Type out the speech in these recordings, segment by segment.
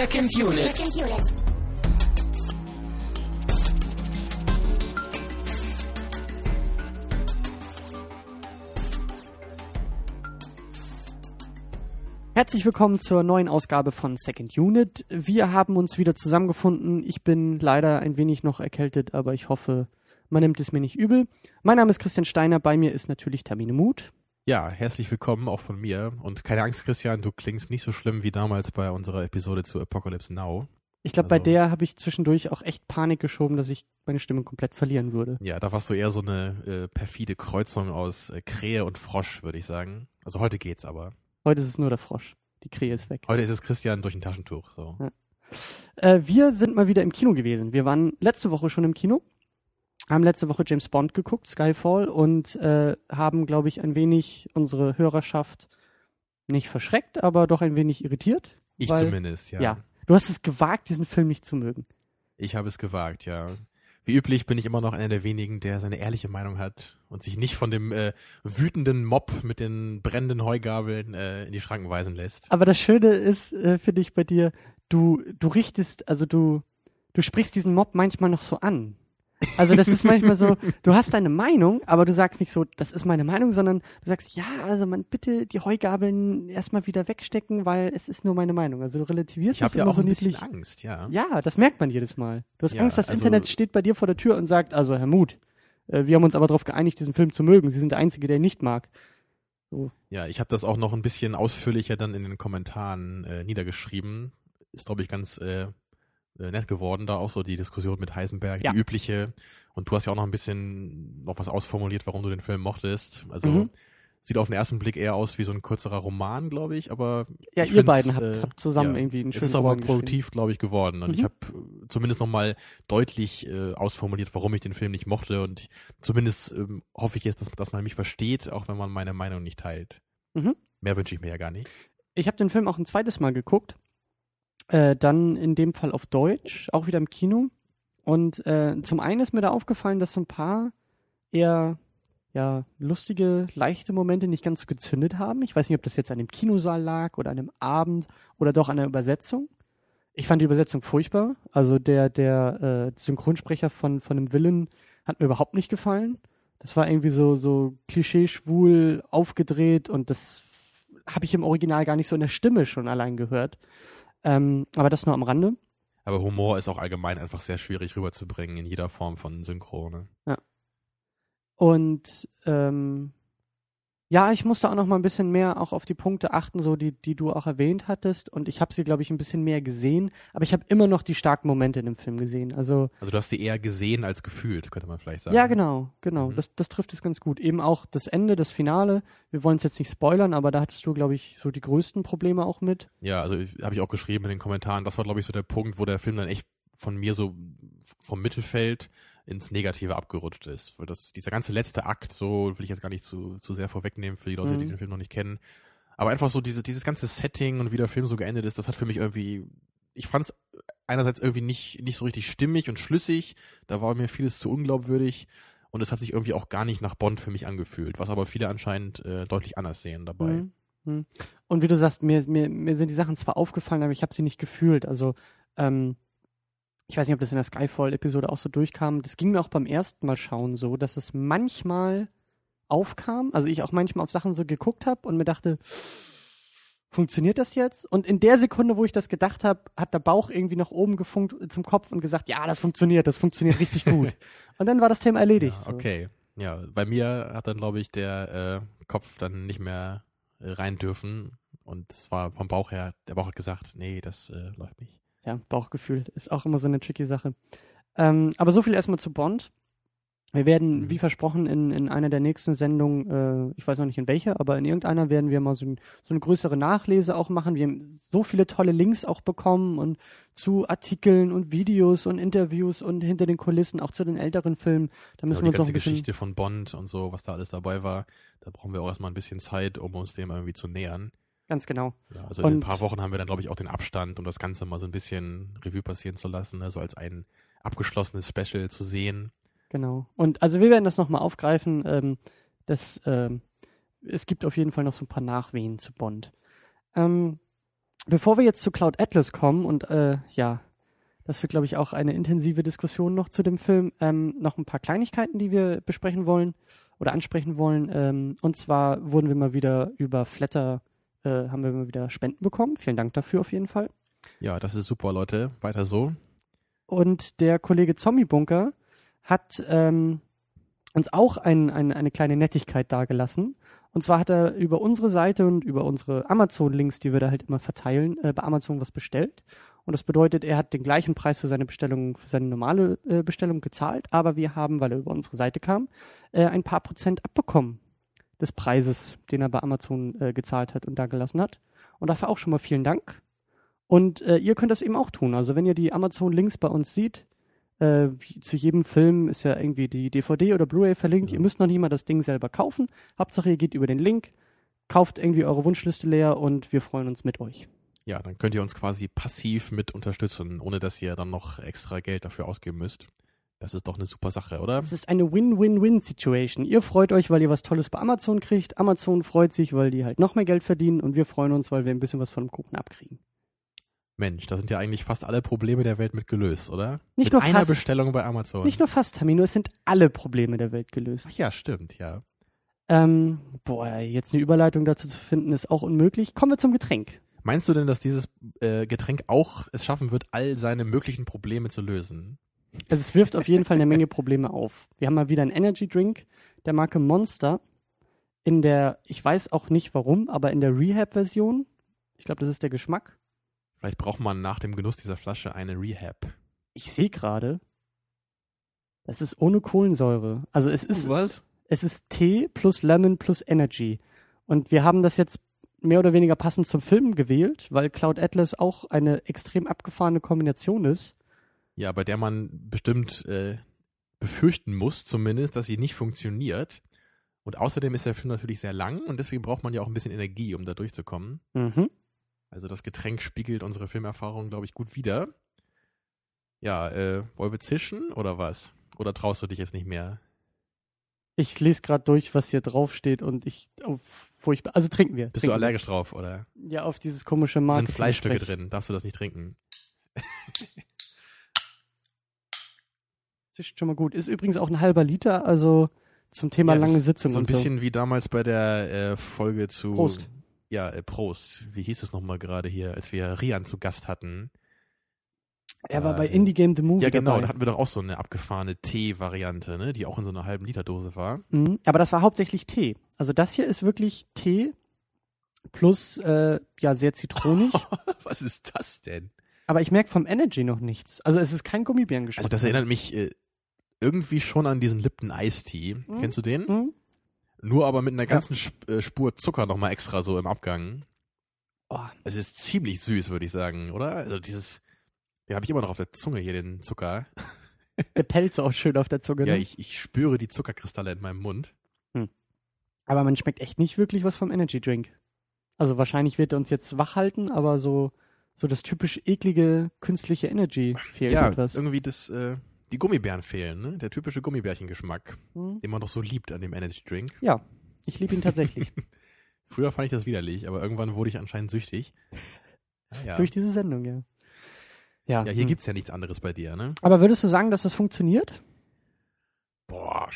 Second Unit. Second Unit. Herzlich willkommen zur neuen Ausgabe von Second Unit. Wir haben uns wieder zusammengefunden. Ich bin leider ein wenig noch erkältet, aber ich hoffe, man nimmt es mir nicht übel. Mein Name ist Christian Steiner, bei mir ist natürlich Termine Mut. Ja, herzlich willkommen auch von mir. Und keine Angst, Christian, du klingst nicht so schlimm wie damals bei unserer Episode zu Apocalypse Now. Ich glaube, bei Also- der habe ich zwischendurch auch echt Panik geschoben, dass ich meine Stimme komplett verlieren würde. Ja, da warst du eher so eine äh, perfide Kreuzung aus äh, Krähe und Frosch, würde ich sagen. Also heute geht's aber. Heute ist es nur der Frosch. Die Krähe ist weg. Heute ist es Christian durch ein Taschentuch. So. Äh, wir sind mal wieder im Kino gewesen. Wir waren letzte Woche schon im Kino, haben letzte Woche James Bond geguckt, Skyfall, und äh, haben, glaube ich, ein wenig unsere Hörerschaft nicht verschreckt, aber doch ein wenig irritiert. Ich weil- zumindest, ja. Ja. Du hast es gewagt, diesen Film nicht zu mögen. Ich habe es gewagt, ja. Wie üblich bin ich immer noch einer der wenigen, der seine ehrliche Meinung hat und sich nicht von dem äh, wütenden Mob mit den brennenden Heugabeln äh, in die Schranken weisen lässt. Aber das Schöne ist, äh, finde ich bei dir, du, du richtest, also du, du sprichst diesen Mob manchmal noch so an. Also das ist manchmal so, du hast deine Meinung, aber du sagst nicht so, das ist meine Meinung, sondern du sagst, ja, also man bitte die Heugabeln erstmal wieder wegstecken, weil es ist nur meine Meinung. Also du relativierst Ich habe das ja auch so ein bisschen niedlich. Angst, ja. Ja, das merkt man jedes Mal. Du hast Ja, Angst, das also- Internet steht bei dir vor der Tür und sagt, also Herr Mut, äh, wir haben uns aber darauf geeinigt, diesen Film zu mögen. Sie sind der Einzige, der ihn nicht mag. Ja, ich habe das auch noch ein bisschen ausführlicher dann in den Kommentaren äh, niedergeschrieben. Ist, glaube ich, ganz äh, äh, nett geworden, da auch so die Diskussion mit Heisenberg, Ja. die übliche. Und du hast ja auch noch ein bisschen noch was ausformuliert, warum du den Film mochtest. Also Mhm. sieht auf den ersten Blick eher aus wie so ein kürzerer Roman, glaube ich, aber Ja, ich ihr beiden habt, äh, habt zusammen ja. irgendwie einen es schönen ist aber Roman produktiv, glaube ich, geworden. Und ich Mhm. habe zumindest nochmal deutlich äh, ausformuliert, warum ich den Film nicht mochte. Und ich, zumindest ähm, hoffe ich jetzt, dass, dass man mich versteht, auch wenn man meine Meinung nicht teilt. Mhm. Mehr wünsche ich mir ja gar nicht. Ich habe den Film auch ein zweites Mal geguckt. Äh, dann in dem Fall auf Deutsch, auch wieder im Kino. Und äh, zum einen ist mir da aufgefallen, dass so ein paar eher ja, lustige, leichte Momente nicht ganz so gezündet haben. Ich weiß nicht, ob das jetzt an dem Kinosaal lag oder an dem Abend oder doch an der Übersetzung. Ich fand die Übersetzung furchtbar. Also der, der äh, Synchronsprecher von, von dem Villain hat mir überhaupt nicht gefallen. Das war irgendwie so, so klischee-schwul aufgedreht und das habe ich im Original gar nicht so in der Stimme schon allein gehört. Ähm, aber das nur am Rande. Aber Humor ist auch allgemein einfach sehr schwierig rüberzubringen in jeder Form von Synchro. Ne? Und ähm, ja, ich musste auch noch mal ein bisschen mehr auch auf die Punkte achten, so die, die du auch erwähnt hattest. Und ich habe sie, glaube ich, ein bisschen mehr gesehen. Aber ich habe immer noch die starken Momente in dem Film gesehen. Also Also du hast sie eher gesehen als gefühlt, könnte man vielleicht sagen. ja, genau, genau. Mhm. Das, das trifft es ganz gut. Eben auch das Ende, das Finale. Wir wollen es jetzt nicht spoilern, aber da hattest du, glaube ich, so die größten Probleme auch mit. Ja, also habe ich auch geschrieben in den Kommentaren. Das war, glaube ich, so der Punkt, wo der Film dann echt von mir so vom Mittelfeld ins Negative abgerutscht ist. Weil das, dieser ganze letzte Akt, so will ich jetzt gar nicht zu, zu sehr vorwegnehmen für die Leute, die Mhm. den Film noch nicht kennen. Aber einfach so diese, dieses ganze Setting und wie der Film so geendet ist, das hat für mich irgendwie, ich fand es einerseits irgendwie nicht, nicht so richtig stimmig und schlüssig. Da war mir vieles zu unglaubwürdig. Und es hat sich irgendwie auch gar nicht nach Bond für mich angefühlt, was aber viele anscheinend äh, deutlich anders sehen dabei. Mhm. Mhm. Und wie du sagst, mir, mir, mir sind die Sachen zwar aufgefallen, aber ich habe sie nicht gefühlt. Also, ähm, ich weiß nicht, ob das in der Skyfall-Episode auch so durchkam. Das ging mir auch beim ersten Mal schauen so, dass es manchmal aufkam. Also ich auch manchmal auf Sachen so geguckt habe und mir dachte, funktioniert das jetzt? Und in der Sekunde, wo ich das gedacht habe, hat der Bauch irgendwie nach oben gefunkt zum Kopf und gesagt, ja, das funktioniert, das funktioniert richtig gut. und dann war das Thema erledigt. Ja, so. okay. Ja, bei mir hat dann, glaube ich, der äh, Kopf dann nicht mehr äh, rein dürfen. Und es war vom Bauch her, der Bauch hat gesagt, nee, das äh, läuft nicht. Ja, Bauchgefühl ist auch immer so eine tricky Sache. Ähm, aber so viel erstmal zu Bond. Wir werden, Mhm. wie versprochen, in, in einer der nächsten Sendungen, äh, ich weiß noch nicht in welcher, aber in irgendeiner werden wir mal so, ein, so eine größere Nachlese auch machen. Wir haben so viele tolle Links auch bekommen und zu Artikeln und Videos und Interviews und hinter den Kulissen, auch zu den älteren Filmen. Da müssen Ja, wir uns noch ganze ein bisschen. Geschichte von Bond und so, was da alles dabei war, da brauchen wir auch erstmal ein bisschen Zeit, um uns dem irgendwie zu nähern. Ganz genau. Ja, also in ein Und- paar Wochen haben wir dann, glaube ich, auch den Abstand, um das Ganze mal so ein bisschen Revue passieren zu lassen, ne? so als ein abgeschlossenes Special zu sehen. Genau. Und also wir werden das nochmal aufgreifen. Ähm, das, ähm, es gibt auf jeden Fall noch so ein paar Nachwehen zu Bond. Ähm, bevor wir jetzt zu Cloud Atlas kommen und äh, ja, das wird, glaube ich, auch eine intensive Diskussion noch zu dem Film, ähm, noch ein paar Kleinigkeiten, die wir besprechen wollen oder ansprechen wollen. Ähm, und zwar wurden wir mal wieder über Flatter, äh, haben wir mal wieder Spenden bekommen. Vielen Dank dafür auf jeden Fall. Ja, das ist super, Leute. Weiter so. Und der Kollege Zombie Bunker hat ähm, uns auch ein, ein, eine kleine Nettigkeit dargelassen. Und zwar hat er über unsere Seite und über unsere Amazon-Links, die wir da halt immer verteilen, äh, bei Amazon was bestellt. Und das bedeutet, er hat den gleichen Preis für seine Bestellung, für seine normale äh, Bestellung gezahlt, aber wir haben, weil er über unsere Seite kam, äh, ein paar Prozent abbekommen des Preises, den er bei Amazon äh, gezahlt hat und da gelassen hat. Und dafür auch schon mal vielen Dank. Und äh, ihr könnt das eben auch tun. Also wenn ihr die Amazon-Links bei uns seht, äh, zu jedem Film ist ja irgendwie die DVD oder Blu-ray verlinkt. Ja. Ihr müsst noch nicht mal das Ding selber kaufen. Hauptsache ihr geht über den Link, kauft irgendwie eure Wunschliste leer und wir freuen uns mit euch. Ja, dann könnt ihr uns quasi passiv mit unterstützen, ohne dass ihr dann noch extra Geld dafür ausgeben müsst. Das ist doch eine super Sache, oder? Es ist eine Win-Win-Win-Situation. Ihr freut euch, weil ihr was Tolles bei Amazon kriegt. Amazon freut sich, weil die halt noch mehr Geld verdienen und wir freuen uns, weil wir ein bisschen was von dem Kuchen abkriegen. Mensch, da sind ja eigentlich fast alle Probleme der Welt mit gelöst, oder? Nicht mit nur einer fast. Bestellung bei Amazon. Nicht nur fast, Tamino, es sind alle Probleme der Welt gelöst. Ach ja, stimmt, ja. Ähm, boah, jetzt eine Überleitung dazu zu finden, ist auch unmöglich. Kommen wir zum Getränk. Meinst du denn, dass dieses äh, Getränk auch es schaffen wird, all seine möglichen Probleme zu lösen? Also es wirft auf jeden Fall eine Menge Probleme auf. Wir haben mal wieder einen Energy Drink der Marke Monster in der, ich weiß auch nicht warum, aber in der Rehab-Version. Ich glaube, das ist der Geschmack. Vielleicht braucht man nach dem Genuss dieser Flasche eine Rehab. Ich sehe gerade, das ist ohne Kohlensäure. Also es ist, Was? es ist Tee plus Lemon plus Energy. Und wir haben das jetzt mehr oder weniger passend zum Film gewählt, weil Cloud Atlas auch eine extrem abgefahrene Kombination ist. Ja, bei der man bestimmt äh, befürchten muss, zumindest, dass sie nicht funktioniert. Und außerdem ist der Film natürlich sehr lang und deswegen braucht man ja auch ein bisschen Energie, um da durchzukommen. Mhm. Also das Getränk spiegelt unsere Filmerfahrung, glaube ich, gut wider. Ja, äh, wollen wir zischen oder was? Oder traust du dich jetzt nicht mehr? Ich lese gerade durch, was hier draufsteht und ich, auf, wo ich, also trinken wir. Bist du trinken wir. allergisch drauf oder Ja, auf dieses komische Marketing. sind Fleischstücke drin? Darfst du das nicht trinken? Ist schon mal gut. Ist übrigens auch ein halber Liter, also zum Thema Ja, lange Sitzung So ein bisschen wie damals bei der äh, Folge zu. Prost. Ja, äh, Prost. Wie hieß es nochmal gerade hier, als wir Rian zu Gast hatten? so. Er war äh, bei Indie Game The Movie Ja, genau. Da dabei. hatten wir doch auch so eine abgefahrene Tee-Variante, ne? die auch in so einer halben Liter Dose war. Mhm. Aber das war hauptsächlich Tee. Also das hier ist wirklich Tee plus, äh, ja, sehr zitronig. Was ist das denn? aber ich merke vom Energy noch nichts. Also es ist kein Gummibärengeschmack. Also das erinnert mich äh, irgendwie schon an diesen Lipton Ice Tea. Mhm. Kennst du den? Mhm. Nur aber mit einer ganzen Sp äh, Spur Zucker nochmal extra so im Abgang. Oh, Es ist ziemlich süß, würde ich sagen, oder? Also dieses, den habe ich immer noch auf der Zunge hier, den Zucker. der Pelz auch schön auf der Zunge. Ja, ne? ich, ich spüre die Zuckerkristalle in meinem Mund. aber man schmeckt echt nicht wirklich was vom Energy Drink. Also wahrscheinlich wird er uns jetzt wach halten, aber so, so das typisch eklige künstliche Energy fehlt ja, etwas. irgendwie das, äh, die Gummibären fehlen, ne? Der typische Gummibärchengeschmack, Mhm. den man doch so liebt an dem Energy Drink. Ja, ich liebe ihn tatsächlich. Früher fand ich das widerlich, aber irgendwann wurde ich anscheinend süchtig. Ja, Durch diese Sendung, ja. Ja, ja hier hm. gibt's ja nichts anderes bei dir, ne? Aber würdest du sagen, dass das funktioniert? Boah.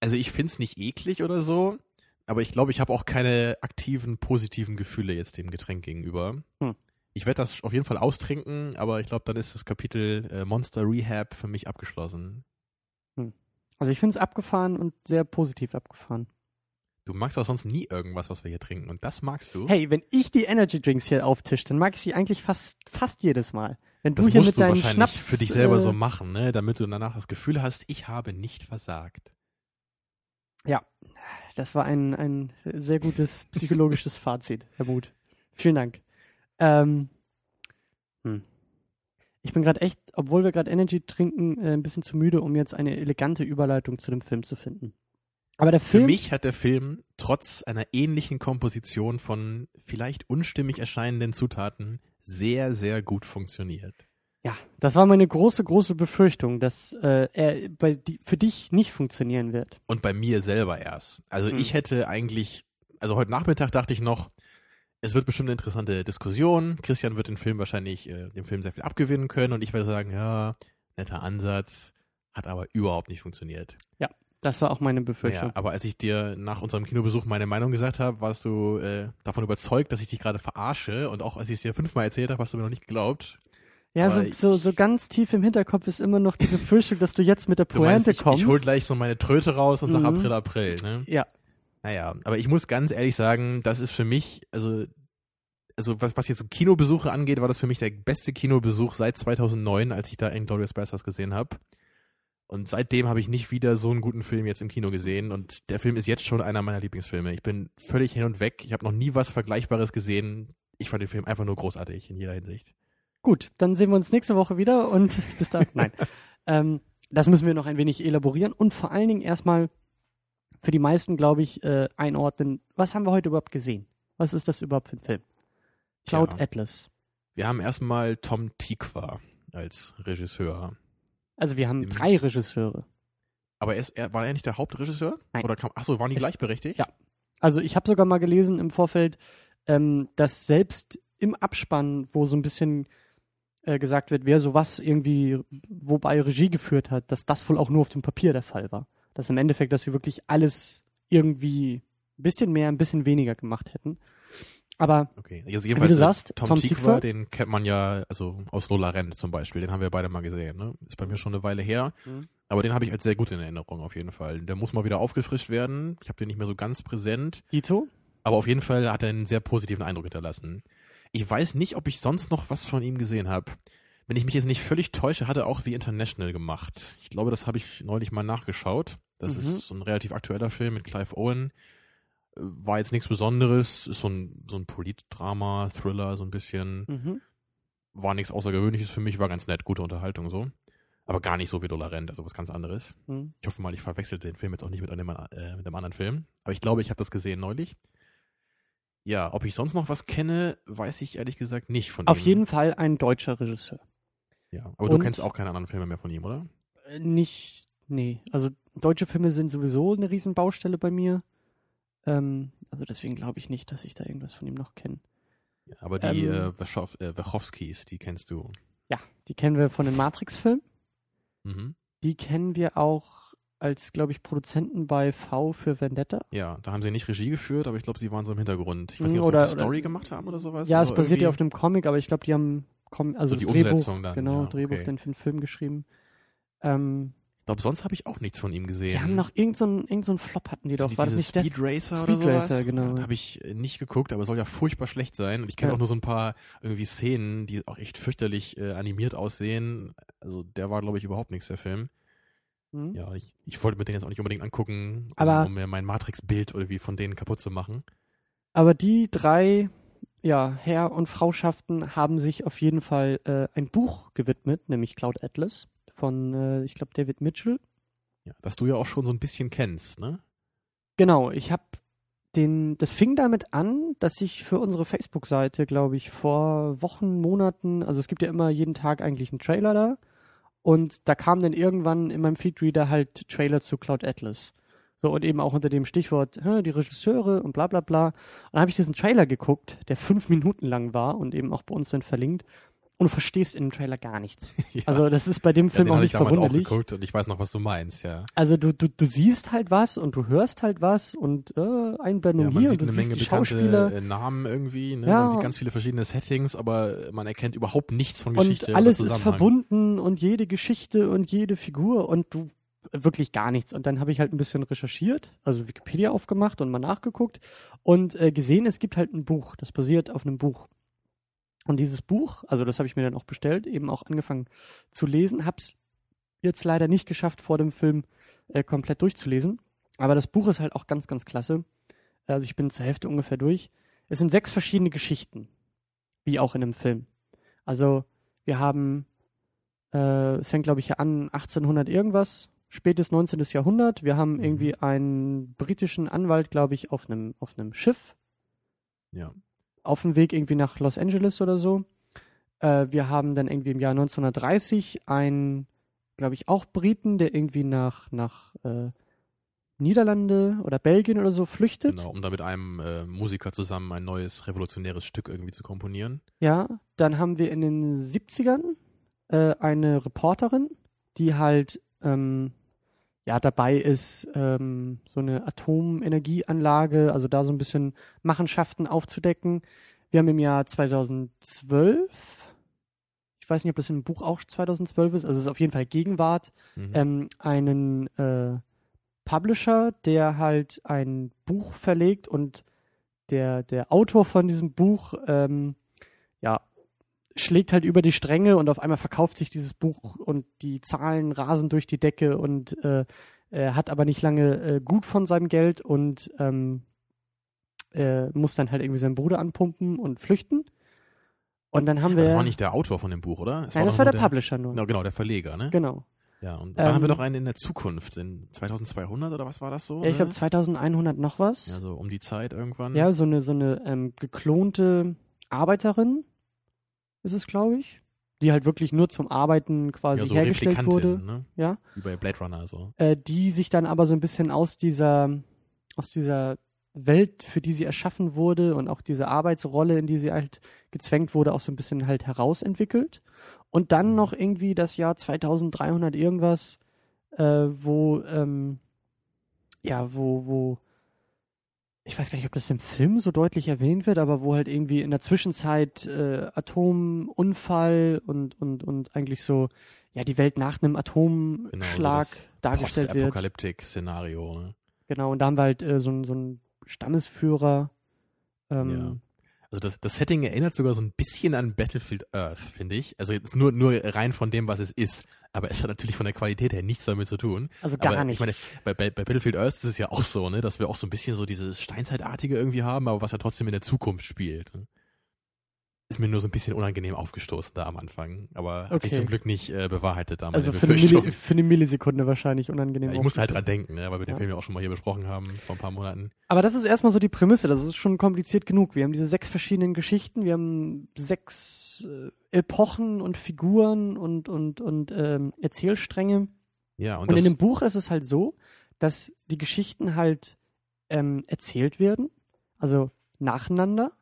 Also ich find's nicht eklig oder so, aber ich glaube, ich habe auch keine aktiven, positiven Gefühle jetzt dem Getränk gegenüber. Hm. Ich werde das auf jeden Fall austrinken, aber ich glaube, dann ist das Kapitel äh, Monster Rehab für mich abgeschlossen. Also ich finde es abgefahren und sehr positiv abgefahren. Du magst auch sonst nie irgendwas, was wir hier trinken und das magst du. Hey, wenn ich die Energy Drinks hier auftisch, dann mag ich sie eigentlich fast, fast jedes Mal. Wenn das du hier musst mit du wahrscheinlich Schnaps für dich selber äh, so machen, ne? damit du danach das Gefühl hast, ich habe nicht versagt. Das war ein, ein sehr gutes psychologisches Fazit, Herr Muth. Vielen Dank. Ähm, hm. Ich bin gerade echt, obwohl wir gerade Energy trinken, äh, ein bisschen zu müde, um jetzt eine elegante Überleitung zu dem Film zu finden. Aber der Für Film. mich hat der Film trotz einer ähnlichen Komposition von vielleicht unstimmig erscheinenden Zutaten sehr, sehr gut funktioniert. Ja, das war meine große, große Befürchtung, dass äh, er bei di für dich nicht funktionieren wird. Und bei mir selber erst. Also Hm. ich hätte eigentlich, also heute Nachmittag dachte ich noch, es wird bestimmt eine interessante Diskussion. Christian wird den Film wahrscheinlich, äh, dem Film sehr viel abgewinnen können und ich werde sagen, ja, netter Ansatz, hat aber überhaupt nicht funktioniert. Das war auch meine Befürchtung. Ja, aber als ich dir nach unserem Kinobesuch meine Meinung gesagt habe, warst du äh, davon überzeugt, dass ich dich gerade verarsche und auch als ich es dir fünfmal erzählt habe, hast du mir noch nicht geglaubt. Ja, so, so, so ganz tief im Hinterkopf ist immer noch die Befürchtung, dass du jetzt mit der Du meinst, Pointe ich, kommst. ich hol gleich so meine Tröte raus und sag Mhm. April, April, ne? Ja. Naja, aber ich muss ganz ehrlich sagen, das ist für mich, also, also was, was jetzt so Kinobesuche angeht, war das für mich der beste Kinobesuch seit 2009, als ich da Inglourious Basterds gesehen habe. Und seitdem habe ich nicht wieder so einen guten Film jetzt im Kino gesehen. Und der Film ist jetzt schon einer meiner Lieblingsfilme. Ich bin völlig hin und weg. Ich habe noch nie was Vergleichbares gesehen. Ich fand den Film einfach nur großartig in jeder Hinsicht. Gut, dann sehen wir uns nächste Woche wieder und bis dann. Nein. Ähm, das müssen wir noch ein wenig elaborieren und vor allen Dingen erstmal für die meisten, glaube ich, äh, einordnen. Was haben wir heute überhaupt gesehen? Was ist das überhaupt für ein Film? Cloud Tja. Atlas. Wir haben erstmal Tom Tikva als Regisseur. Also wir haben Im- drei Regisseure. Aber er, ist, er war er nicht der Hauptregisseur? Nein. Oder kam, achso, waren die Es- gleichberechtigt? ja. Also ich habe sogar mal gelesen im Vorfeld, ähm, dass selbst im Abspann, wo so ein bisschen äh, gesagt wird, wer sowas irgendwie, wobei Regie geführt hat, dass das wohl auch nur auf dem Papier der Fall war. Dass im Endeffekt, dass sie wirklich alles irgendwie ein bisschen mehr, ein bisschen weniger gemacht hätten. Aber Okay. Also wie du äh, sagst, Tom, Tom Tikva, den kennt man ja, also aus Lola Rent zum Beispiel, den haben wir beide mal gesehen. Ne? Ist bei mir schon eine Weile her. Mhm. Aber den habe ich als sehr gut in Erinnerung auf jeden Fall. Der muss mal wieder aufgefrischt werden. Ich habe den nicht mehr so ganz präsent. Dito, Aber auf jeden Fall hat er einen sehr positiven Eindruck hinterlassen. Ich weiß nicht, ob ich sonst noch was von ihm gesehen habe. Wenn ich mich jetzt nicht völlig täusche, hat er auch The International gemacht. Ich glaube, das habe ich neulich mal nachgeschaut. Das Mhm. ist so ein relativ aktueller Film mit Clive Owen. War jetzt nichts Besonderes. Ist so ein, so ein Politdrama, Thriller, so ein bisschen. mhm. War nichts Außergewöhnliches für mich, war ganz nett, gute Unterhaltung so. Aber gar nicht so wie Dolorent, also was ganz anderes. Mhm. Ich hoffe mal, ich verwechsel den Film jetzt auch nicht mit einem, äh, mit einem anderen Film. Aber ich glaube, ich habe das gesehen neulich. Ja, ob ich sonst noch was kenne, weiß ich ehrlich gesagt nicht von auf ihm. jeden Fall ein deutscher Regisseur. Ja, aber du Und- kennst auch keine anderen Filme mehr von ihm, oder? Äh, Nicht, nee. Also deutsche Filme sind sowieso eine Riesenbaustelle bei mir. Ähm, also deswegen glaube ich nicht, dass ich da irgendwas von ihm noch kenne. Ja, aber die Ähm, äh, Wachowskis, äh, Wachowskis, die kennst du. Ja, die kennen wir von den Matrix-Filmen. Mhm. Die kennen wir auch als, glaube ich, Produzenten bei V für Vendetta. Ja, da haben sie nicht Regie geführt, aber ich glaube, sie waren so im Hintergrund. Ich weiß Mhm, nicht, ob oder- sie die oder- Story gemacht haben oder sowas. ja, es basiert ja irgendwie- auf dem Comic, aber ich glaube, die haben Com also So die das Drehbuch, Umsetzung dann, genau, ja, Drehbuch okay. dann für den Film geschrieben. Ähm, glaube, sonst habe ich auch nichts von ihm gesehen. die haben noch irgendeinen so irgend so Flop hatten die doch. die War das nicht? Speed Racer Speed oder sowas? Racer, genau. Habe ich äh, nicht geguckt, aber soll ja furchtbar schlecht sein. Und ich kenne Ja. auch nur so ein paar irgendwie Szenen, die auch echt fürchterlich äh, animiert aussehen. Also der war, glaube ich, überhaupt nichts, der Film. Hm? Ja, ich, ich wollte mir den jetzt auch nicht unbedingt angucken, um, Aber- um mir mein Matrix-Bild irgendwie von denen kaputt zu machen. Aber die drei, ja, Herr- und Frauschaften haben sich auf jeden Fall äh, ein Buch gewidmet, nämlich Cloud Atlas von, äh, ich glaube, David Mitchell. Ja, das du ja auch schon so ein bisschen kennst, ne? Genau, ich habe den, das fing damit an, dass ich für unsere Facebook-Seite, glaube ich, vor Wochen, Monaten, also es gibt ja immer jeden Tag eigentlich einen Trailer da. Und da kam dann irgendwann in meinem Feedreader halt Trailer zu Cloud Atlas. So, und eben auch unter dem Stichwort, die Regisseure und bla bla bla. Und dann habe ich diesen Trailer geguckt, der fünf Minuten lang war und eben auch bei uns dann verlinkt. Und du verstehst in dem Trailer gar nichts. ja. Also das ist bei dem ja, Film den auch hatte ich nicht damals auch verwunderlich. geguckt und ich weiß noch, was du meinst, ja. Also du, du, du siehst halt was und du hörst halt was und äh, Einblendung ja hier und du eine siehst Menge die Schauspieler äh, Namen irgendwie, ne? Ja. man sieht ganz viele verschiedene Settings, aber man erkennt überhaupt nichts von und Geschichte alles oder ist verbunden und jede Geschichte und jede Figur und du wirklich gar nichts. Und dann habe ich halt ein bisschen recherchiert, also Wikipedia aufgemacht und mal nachgeguckt und äh, gesehen, es gibt halt ein Buch, das basiert auf einem Buch. Und dieses Buch, also das habe ich mir dann auch bestellt, eben auch angefangen zu lesen, hab's jetzt leider nicht geschafft, vor dem Film äh, komplett durchzulesen. Aber das Buch ist halt auch ganz, ganz klasse. Also ich bin zur Hälfte ungefähr durch. Es sind sechs verschiedene Geschichten, wie auch in einem Film. Also wir haben, äh, es fängt glaube ich hier an 1800 irgendwas, spätes 19. Jahrhundert. Wir haben Mhm. irgendwie einen britischen Anwalt, glaube ich, auf einem auf einem Schiff Ja. Auf dem Weg irgendwie nach Los Angeles oder so. Äh, wir haben dann irgendwie im Jahr 1930 einen, glaube ich, auch Briten, der irgendwie nach, nach äh, Niederlande oder Belgien oder so flüchtet. Genau, um da mit einem äh, Musiker zusammen ein neues revolutionäres Stück irgendwie zu komponieren. Ja, dann haben wir in den 70ern äh, eine Reporterin, die halt ähm, ja dabei ist, ähm, so eine Atomenergieanlage, also da so ein bisschen Machenschaften aufzudecken. Wir haben im Jahr 2012, ich weiß nicht, ob das im Buch auch 2012 ist, also es ist auf jeden Fall Gegenwart, Mhm. ähm, einen äh, Publisher, der halt ein Buch verlegt und der, der Autor von diesem Buch, ähm, ja, schlägt halt über die Stränge und auf einmal verkauft sich dieses Buch und die Zahlen rasen durch die Decke und äh, er hat aber nicht lange äh, gut von seinem Geld und ähm, äh, muss dann halt irgendwie seinen Bruder anpumpen und flüchten. Und dann haben Aber wir. das war nicht der Autor von dem Buch, oder? Es nein, das doch war nur der Publisher nur. Genau, der Verleger, ne? Genau. Ja, und dann haben wir Ähm, noch einen in der Zukunft, in 2200 oder was war das so? Ja, ich ne? glaube 2100 noch was. Ja, so um die Zeit irgendwann. Ja, so eine, so eine ähm, geklonte Arbeiterin ist es, glaube ich. Die halt wirklich nur zum Arbeiten quasi ja so hergestellt wurde. ne? Ja. Wie bei Blade Runner so. Äh, die sich dann aber so ein bisschen aus dieser, aus dieser Welt, für die sie erschaffen wurde und auch diese Arbeitsrolle, in die sie halt gezwängt wurde, auch so ein bisschen halt herausentwickelt. Und dann noch irgendwie das Jahr 2300 irgendwas, äh, wo, ähm, ja, wo, wo, ich weiß gar nicht, ob das im Film so deutlich erwähnt wird, aber wo halt irgendwie in der Zwischenzeit äh, Atomunfall und, und, und eigentlich so, ja, die Welt nach einem Genau, Atomschlag so das dargestellt wird. Postapokalyptik-Szenario, ne? Genau, und da haben wir halt äh, so, einen- so einen Stammesführer. Ähm, Ja. Also das, das Setting erinnert sogar so ein bisschen an Battlefield Earth, finde ich. Also jetzt nur, nur rein von dem, was es ist. Aber es hat natürlich von der Qualität her nichts damit zu tun. Also gar aber nichts. Ich meine, bei, bei, bei Battlefield Earth ist es ja auch so, ne, dass wir auch so ein bisschen so dieses Steinzeitartige irgendwie haben, aber was ja trotzdem in der Zukunft spielt. Ne? Ist mir nur so ein bisschen unangenehm aufgestoßen da am Anfang. Aber hat sich Okay. zum Glück nicht äh, bewahrheitet da, meine also für eine, Befürchtung. Milli für eine Millisekunde wahrscheinlich unangenehm. Ja, ich musste halt dran denken, ne, weil wir den Ja. Film ja auch schon mal hier besprochen haben vor ein paar Monaten. Aber das ist erstmal so die Prämisse, das ist schon kompliziert genug. Wir haben diese sechs verschiedenen Geschichten, wir haben sechs äh, Epochen und Figuren und, und, und ähm, Erzählstränge. Ja, und, Und, in dem Buch ist es halt so, dass die Geschichten halt ähm, erzählt werden, also nacheinander.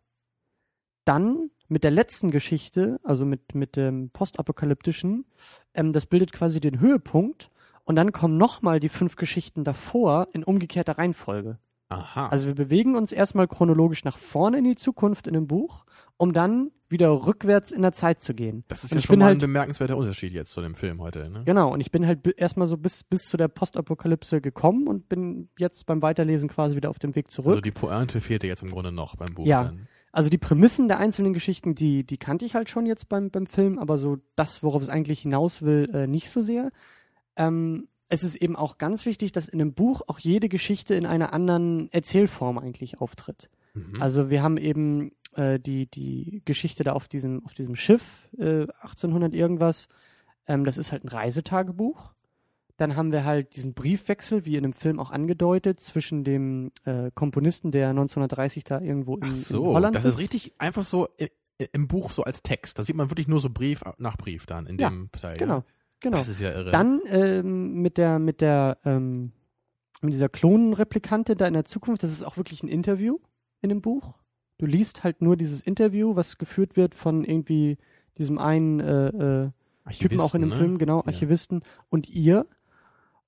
Dann mit der letzten Geschichte, also mit, mit dem postapokalyptischen, ähm, das bildet quasi den Höhepunkt. Und dann kommen nochmal die fünf Geschichten davor in umgekehrter Reihenfolge. aha. Also wir bewegen uns erstmal chronologisch nach vorne in die Zukunft in dem Buch, um dann wieder rückwärts in der Zeit zu gehen. das ist und ja schon mal halt- ein bemerkenswerter Unterschied jetzt zu dem Film heute, ne? Genau, und ich bin halt erstmal so bis, bis zu der Postapokalypse gekommen und bin jetzt beim Weiterlesen quasi wieder auf dem Weg zurück. Also die Pointe fehlte jetzt im Grunde noch beim Buch. Ja. Dann. Also die Prämissen der einzelnen Geschichten, die, die kannte ich halt schon jetzt beim, beim Film, aber so das, worauf es eigentlich hinaus will, äh, nicht so sehr. Ähm, es ist eben auch ganz wichtig, dass in dem Buch auch jede Geschichte in einer anderen Erzählform eigentlich auftritt. Mhm. Also wir haben eben äh, die, die Geschichte da auf diesem, auf diesem Schiff, äh, 1800 irgendwas. Ähm, das ist halt ein Reisetagebuch. Dann haben wir halt diesen Briefwechsel, wie in dem Film auch angedeutet, zwischen dem äh, Komponisten, der 1930 da irgendwo in, Ach in so, Holland das ist richtig einfach so i- i- im Buch so als Text. Da sieht man wirklich nur so Brief nach Brief dann in Ja, dem Teil. Genau, Ja? genau. Das ist ja irre. Dann ähm, mit der, mit der, ähm, mit dieser Klonenreplikante da in der Zukunft, das ist auch wirklich ein Interview in dem Buch. Du liest halt nur dieses Interview, was geführt wird von irgendwie diesem einen äh, äh, Typen auch in dem ne? Film, genau, Ja. Archivisten und ihr.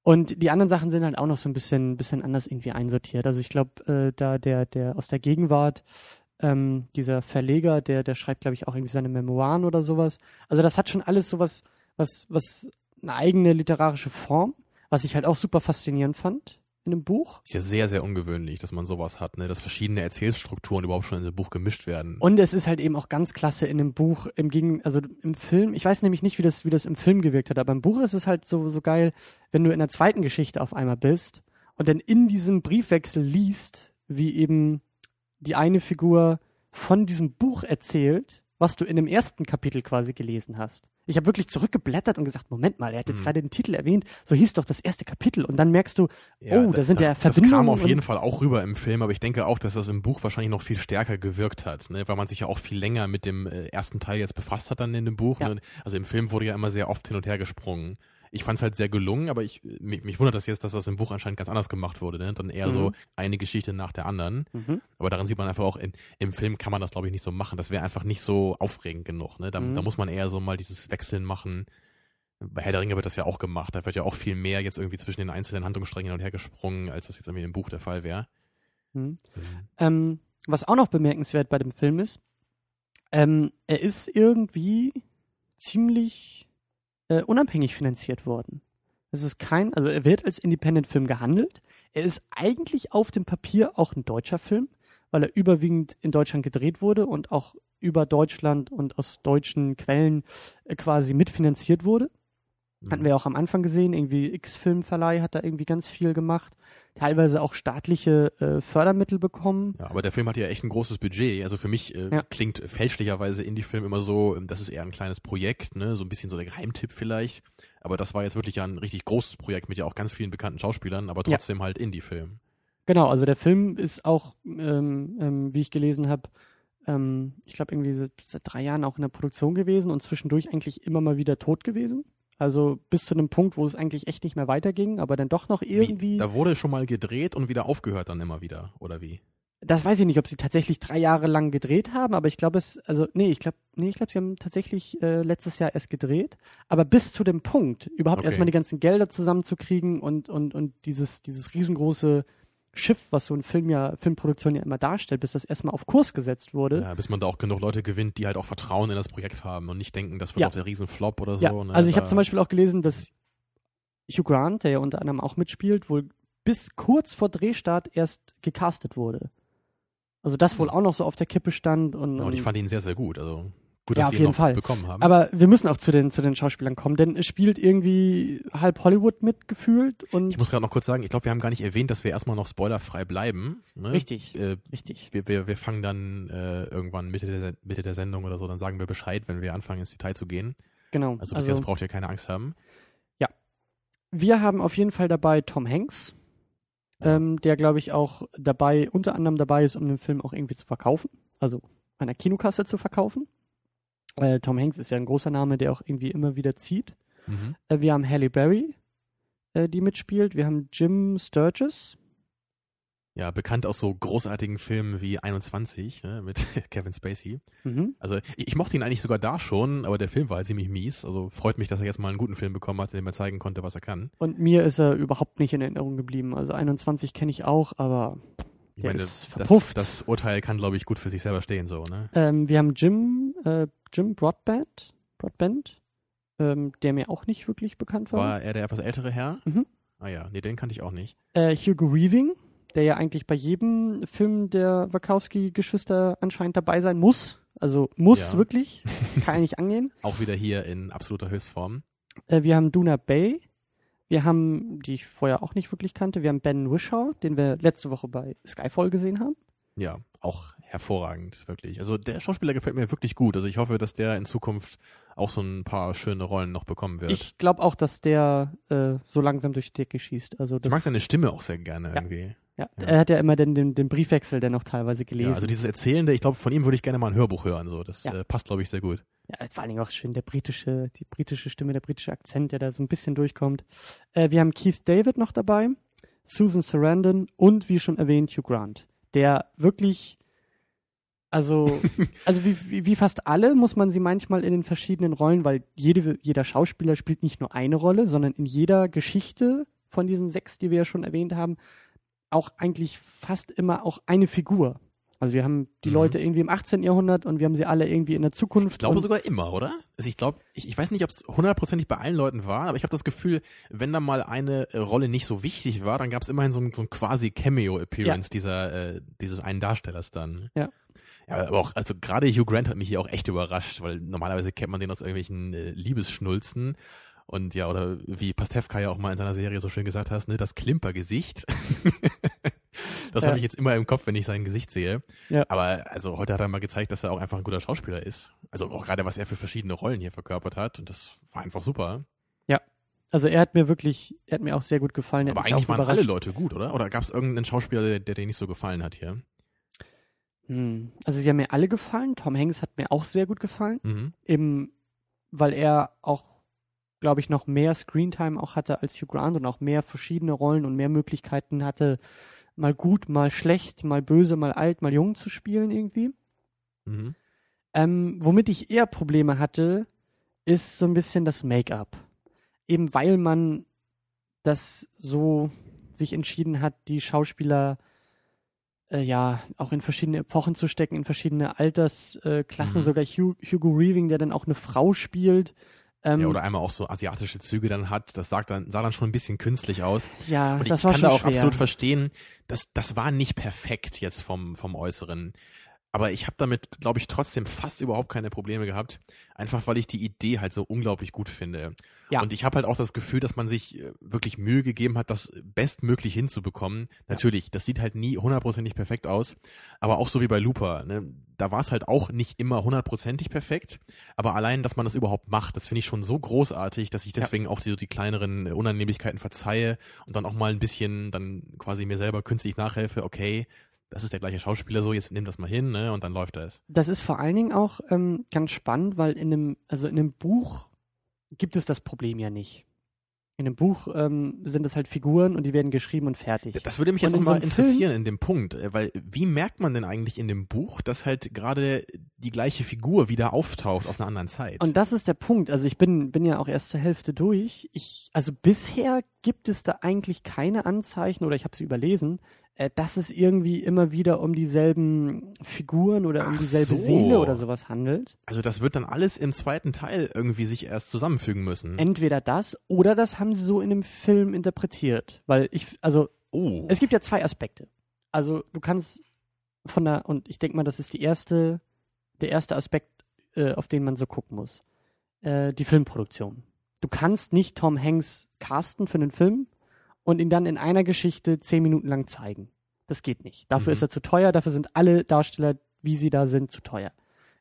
Und die anderen Sachen sind halt auch noch so ein bisschen, bisschen anders irgendwie einsortiert. Also ich glaube, äh, da der, der aus der Gegenwart, ähm, dieser Verleger, der, der schreibt, glaube ich, auch irgendwie seine Memoiren oder sowas. Also das hat schon alles sowas, was, was eine eigene literarische Form, was ich halt auch super faszinierend fand in dem Buch. Ist ja sehr, sehr ungewöhnlich, dass man sowas hat, ne? dass verschiedene Erzählstrukturen überhaupt schon in dem Buch gemischt werden. Und es ist halt eben auch ganz klasse in dem Buch, im Gegen, also im Film, ich weiß nämlich nicht, wie das, wie das im Film gewirkt hat, aber im Buch ist es halt so, so geil, wenn du in der zweiten Geschichte auf einmal bist und dann in diesem Briefwechsel liest, wie eben die eine Figur von diesem Buch erzählt, was du in dem ersten Kapitel quasi gelesen hast. Ich habe wirklich zurückgeblättert und gesagt, Moment mal, er hat jetzt Mhm. gerade den Titel erwähnt, so hieß doch das erste Kapitel und dann merkst du, Ja, oh, da sind das, ja Das kam Verbindungen auf jeden Fall auch rüber im Film, aber ich denke auch, dass das im Buch wahrscheinlich noch viel stärker gewirkt hat, ne? weil man sich ja auch viel länger mit dem äh, ersten Teil jetzt befasst hat dann in dem Buch. Ja. Ne? Also im Film wurde ja immer sehr oft hin und her gesprungen. Ich fand es halt sehr gelungen, aber ich mich, mich wundert das jetzt, dass das im Buch anscheinend ganz anders gemacht wurde. Ne? Dann eher so Mhm. eine Geschichte nach der anderen. Mhm. Aber daran sieht man einfach auch, in, im Film kann man das, glaube ich, nicht so machen. Das wäre einfach nicht so aufregend genug. Ne? Da, Mhm. da muss man eher so mal dieses Wechseln machen. Bei Herr der Ringe wird das ja auch gemacht. Da wird ja auch viel mehr jetzt irgendwie zwischen den einzelnen Handlungssträngen hin und her gesprungen, als das jetzt irgendwie im Buch der Fall wäre. Mhm. Ähm, was auch noch bemerkenswert bei dem Film ist, ähm, er ist irgendwie ziemlich äh, unabhängig finanziert worden. Es ist kein, also er wird als Independent-Film gehandelt. Er ist eigentlich auf dem Papier auch ein deutscher Film, weil er überwiegend in Deutschland gedreht wurde und auch über Deutschland und aus deutschen Quellen äh, quasi mitfinanziert wurde. Hatten wir ja auch am Anfang gesehen, irgendwie X-Filmverleih hat da irgendwie ganz viel gemacht, teilweise auch staatliche äh, Fördermittel bekommen. Ja, aber der Film hat ja echt ein großes Budget. Also für mich äh, Ja. klingt fälschlicherweise Indie-Film immer so, ähm, das ist eher ein kleines Projekt, ne, so ein bisschen so der Geheimtipp vielleicht. Aber das war jetzt wirklich ja ein richtig großes Projekt mit ja auch ganz vielen bekannten Schauspielern, aber Ja. trotzdem halt Indie-Film. Genau, also der Film ist auch, ähm, ähm, wie ich gelesen habe, ähm, ich glaube irgendwie seit, seit drei Jahren auch in der Produktion gewesen und zwischendurch eigentlich immer mal wieder tot gewesen. Also bis zu einem Punkt, wo es eigentlich echt nicht mehr weiterging, aber dann doch noch irgendwie. Wie, da wurde schon mal gedreht und wieder aufgehört dann immer wieder, oder wie? das weiß ich nicht, ob sie tatsächlich drei Jahre lang gedreht haben, aber ich glaube es, also nee, ich glaube, nee, ich glaube, sie haben tatsächlich äh, letztes Jahr erst gedreht. Aber bis zu dem Punkt, überhaupt Okay. erstmal die ganzen Gelder zusammenzukriegen und, und, und dieses, dieses riesengroße Schiff, was so ein Film ja, Filmproduktion ja immer darstellt, bis das erstmal auf Kurs gesetzt wurde. Ja, bis man da auch genug Leute gewinnt, die halt auch Vertrauen in das Projekt haben und nicht denken, das wird Ja. auch der Riesenflop oder so. Ja, ne? also ich habe zum Beispiel auch gelesen, dass Hugh Grant, der ja unter anderem auch mitspielt, wohl bis kurz vor Drehstart erst gecastet wurde. Also das wohl auch noch so auf der Kippe stand und, Ja, und ich fand ihn sehr, sehr gut. Also gut, Ja, dass auf jeden Fall. bekommen haben. aber wir müssen auch zu den zu den Schauspielern kommen, denn es spielt irgendwie halb Hollywood mitgefühlt und ich muss gerade noch kurz sagen, ich glaube, wir haben gar nicht erwähnt, dass wir erstmal noch spoilerfrei bleiben. Ne? richtig, Äh, richtig. wir, wir, wir fangen dann äh, irgendwann Mitte der, Mitte der Sendung oder so, dann sagen wir Bescheid, wenn wir anfangen ins Detail zu gehen. Genau. Also bis jetzt braucht ihr keine Angst haben. wir haben auf jeden Fall dabei Tom Hanks, Ja. ähm, der glaube ich auch dabei, unter anderem dabei ist, um den Film auch irgendwie zu verkaufen, also der Kinokasse zu verkaufen. Äh, Tom Hanks ist ja ein großer Name, der auch irgendwie immer wieder zieht. Mhm. Äh, wir haben Halle Berry, äh, die mitspielt. Wir haben Jim Sturgis. Ja, bekannt aus so großartigen Filmen wie 21 ne, mit Kevin Spacey. Mhm. Also ich, ich mochte ihn eigentlich sogar da schon, aber der Film war halt ziemlich mies. Also freut mich, dass er jetzt mal einen guten Film bekommen hat, in dem er zeigen konnte, was er kann. Und mir ist er überhaupt nicht in Erinnerung geblieben. Also 21 kenne ich auch, aber Ich Der meine, ist das, verpufft. das Urteil kann, glaube ich, gut für sich selber stehen, so, ne? ähm, wir haben Jim, äh, Jim Broadbent, Broadbent ähm, der mir auch nicht wirklich bekannt war. War er der etwas ältere Herr? Mhm. Ah ja, nee, den kannte ich auch nicht. Äh, Hugo Weaving, der ja eigentlich bei jedem Film der Wachowski-Geschwister anscheinend dabei sein muss. Also muss Ja. wirklich. Kann ja nicht angehen. Auch wieder hier in absoluter Höchstform. Äh, wir haben Duna Bay. Wir haben, die ich vorher auch nicht wirklich kannte, wir haben Ben Wishaw, den wir letzte Woche bei Skyfall gesehen haben. Ja, auch hervorragend, wirklich. Also der Schauspieler gefällt mir wirklich gut. Also ich hoffe, dass der in Zukunft auch so ein paar schöne Rollen noch bekommen wird. Ich glaube auch, dass der äh, so langsam durch die Decke schießt. Also ich mag seine Stimme auch sehr gerne Ja. irgendwie. Ja, ja. Er hat ja immer den, den, den Briefwechsel, der noch teilweise gelesen. Ja, also dieses Erzählende, ich glaube, von ihm würde ich gerne mal ein Hörbuch hören. So, das Ja. äh, passt, glaube ich, sehr gut. Ja, vor allen Dingen auch schön der britische, die britische Stimme, der britische Akzent, der da so ein bisschen durchkommt. Äh, wir haben Keith David noch dabei, Susan Sarandon und wie schon erwähnt Hugh Grant, der wirklich, also, also wie, wie, wie fast alle muss man sie manchmal in den verschiedenen Rollen, weil jede, jeder Schauspieler spielt nicht nur eine Rolle, sondern in jeder Geschichte von diesen sechs, die wir ja schon erwähnt haben, auch eigentlich fast immer auch eine Figur. Also wir haben die Mhm. Leute irgendwie im 18. Jahrhundert und wir haben sie alle irgendwie in der Zukunft. Ich glaube sogar immer, oder? Also ich glaube, ich, ich weiß nicht, ob es hundertprozentig bei allen Leuten war, aber ich habe das Gefühl, wenn da mal eine äh, Rolle nicht so wichtig war, dann gab es immerhin so ein, so ein quasi Cameo-Appearance dieser, äh, dieses einen Darstellers dann. Ja. Ja, aber auch, also gerade Hugh Grant hat mich hier auch echt überrascht, weil normalerweise kennt man den aus irgendwelchen äh, Liebesschnulzen. Und ja, oder wie Pastewka ja auch mal in seiner Serie so schön gesagt hast, ne, das Klimpergesicht. das Ja. habe ich jetzt immer im Kopf, wenn ich sein Gesicht sehe. Ja. Aber also heute hat er mal gezeigt, dass er auch einfach ein guter Schauspieler ist. Also auch gerade, was er für verschiedene Rollen hier verkörpert hat. Und das war einfach super. Also er hat mir wirklich, er hat mir auch sehr gut gefallen. er Aber eigentlich waren alle. Leute gut, oder? Oder gab es irgendeinen Schauspieler, der, der dir nicht so gefallen hat hier? Hm. Also sie haben mir alle gefallen. Tom Hanks hat mir auch sehr gut gefallen. Mhm. Eben, weil er auch, glaube ich, noch mehr Screentime auch hatte als Hugh Grant und auch mehr verschiedene Rollen und mehr Möglichkeiten hatte, mal gut, mal schlecht, mal böse, mal alt, mal jung zu spielen irgendwie. Mhm. Ähm, womit ich eher Probleme hatte, ist so ein bisschen das Make-up. Eben weil man das so sich entschieden hat, die Schauspieler äh, ja auch in verschiedene Epochen zu stecken, in verschiedene Altersklassen, Mhm. sogar Hugh, Hugo Weaving, der dann auch eine Frau spielt. Ähm, Ja, oder einmal auch so asiatische Züge dann hat, das sagt dann, sah dann schon ein bisschen künstlich aus. ja, Und das ich war kann schon da auch schwer. absolut verstehen, dass das war nicht perfekt jetzt vom, vom Äußeren. Aber ich habe damit, glaube ich, trotzdem fast überhaupt keine Probleme gehabt. Einfach weil ich die Idee halt so unglaublich gut finde. Ja. Und ich habe halt auch das Gefühl, dass man sich äh, wirklich Mühe gegeben hat, das bestmöglich hinzubekommen. Natürlich, das sieht halt nie hundertprozentig perfekt aus. Aber auch so wie bei Looper, ne? da war es halt auch nicht immer hundertprozentig perfekt. Aber allein, dass man das überhaupt macht, das finde ich schon so großartig, dass ich Ja. deswegen auch die, die kleineren Unannehmlichkeiten verzeihe und dann auch mal ein bisschen dann quasi mir selber künstlich nachhelfe, okay, das ist der gleiche Schauspieler so, jetzt nimm das mal hin, ne? Und dann läuft das. Das ist vor allen Dingen auch ähm, ganz spannend, weil in einem, also in einem Buch gibt es das Problem ja nicht. In einem Buch ähm, sind es halt Figuren und die werden geschrieben und fertig. Das würde mich jetzt noch mal interessieren in dem Punkt, äh, weil wie merkt man denn eigentlich in dem Buch, dass halt gerade die gleiche Figur wieder auftaucht aus einer anderen Zeit? Und das ist der Punkt. Also ich bin, bin ja auch erst zur Hälfte durch. Ich, also bisher gibt es da eigentlich keine Anzeichen oder ich habe sie überlesen, äh, dass es irgendwie immer wieder um dieselben Figuren oder um Ach dieselbe so. Seele oder sowas handelt. also das wird dann alles im zweiten Teil irgendwie sich erst zusammenfügen müssen. Entweder das oder das haben sie so in dem Film interpretiert. Weil ich, also oh. es gibt ja zwei Aspekte. Also du kannst von der, und ich denke mal, das ist die erste, der erste Aspekt, äh, auf den man so gucken muss. Äh, die Filmproduktion. Du kannst nicht Tom Hanks casten für einen Film und ihn dann in einer Geschichte zehn Minuten lang zeigen. Das geht nicht. Dafür Mhm. ist er zu teuer, dafür sind alle Darsteller, wie sie da sind, zu teuer.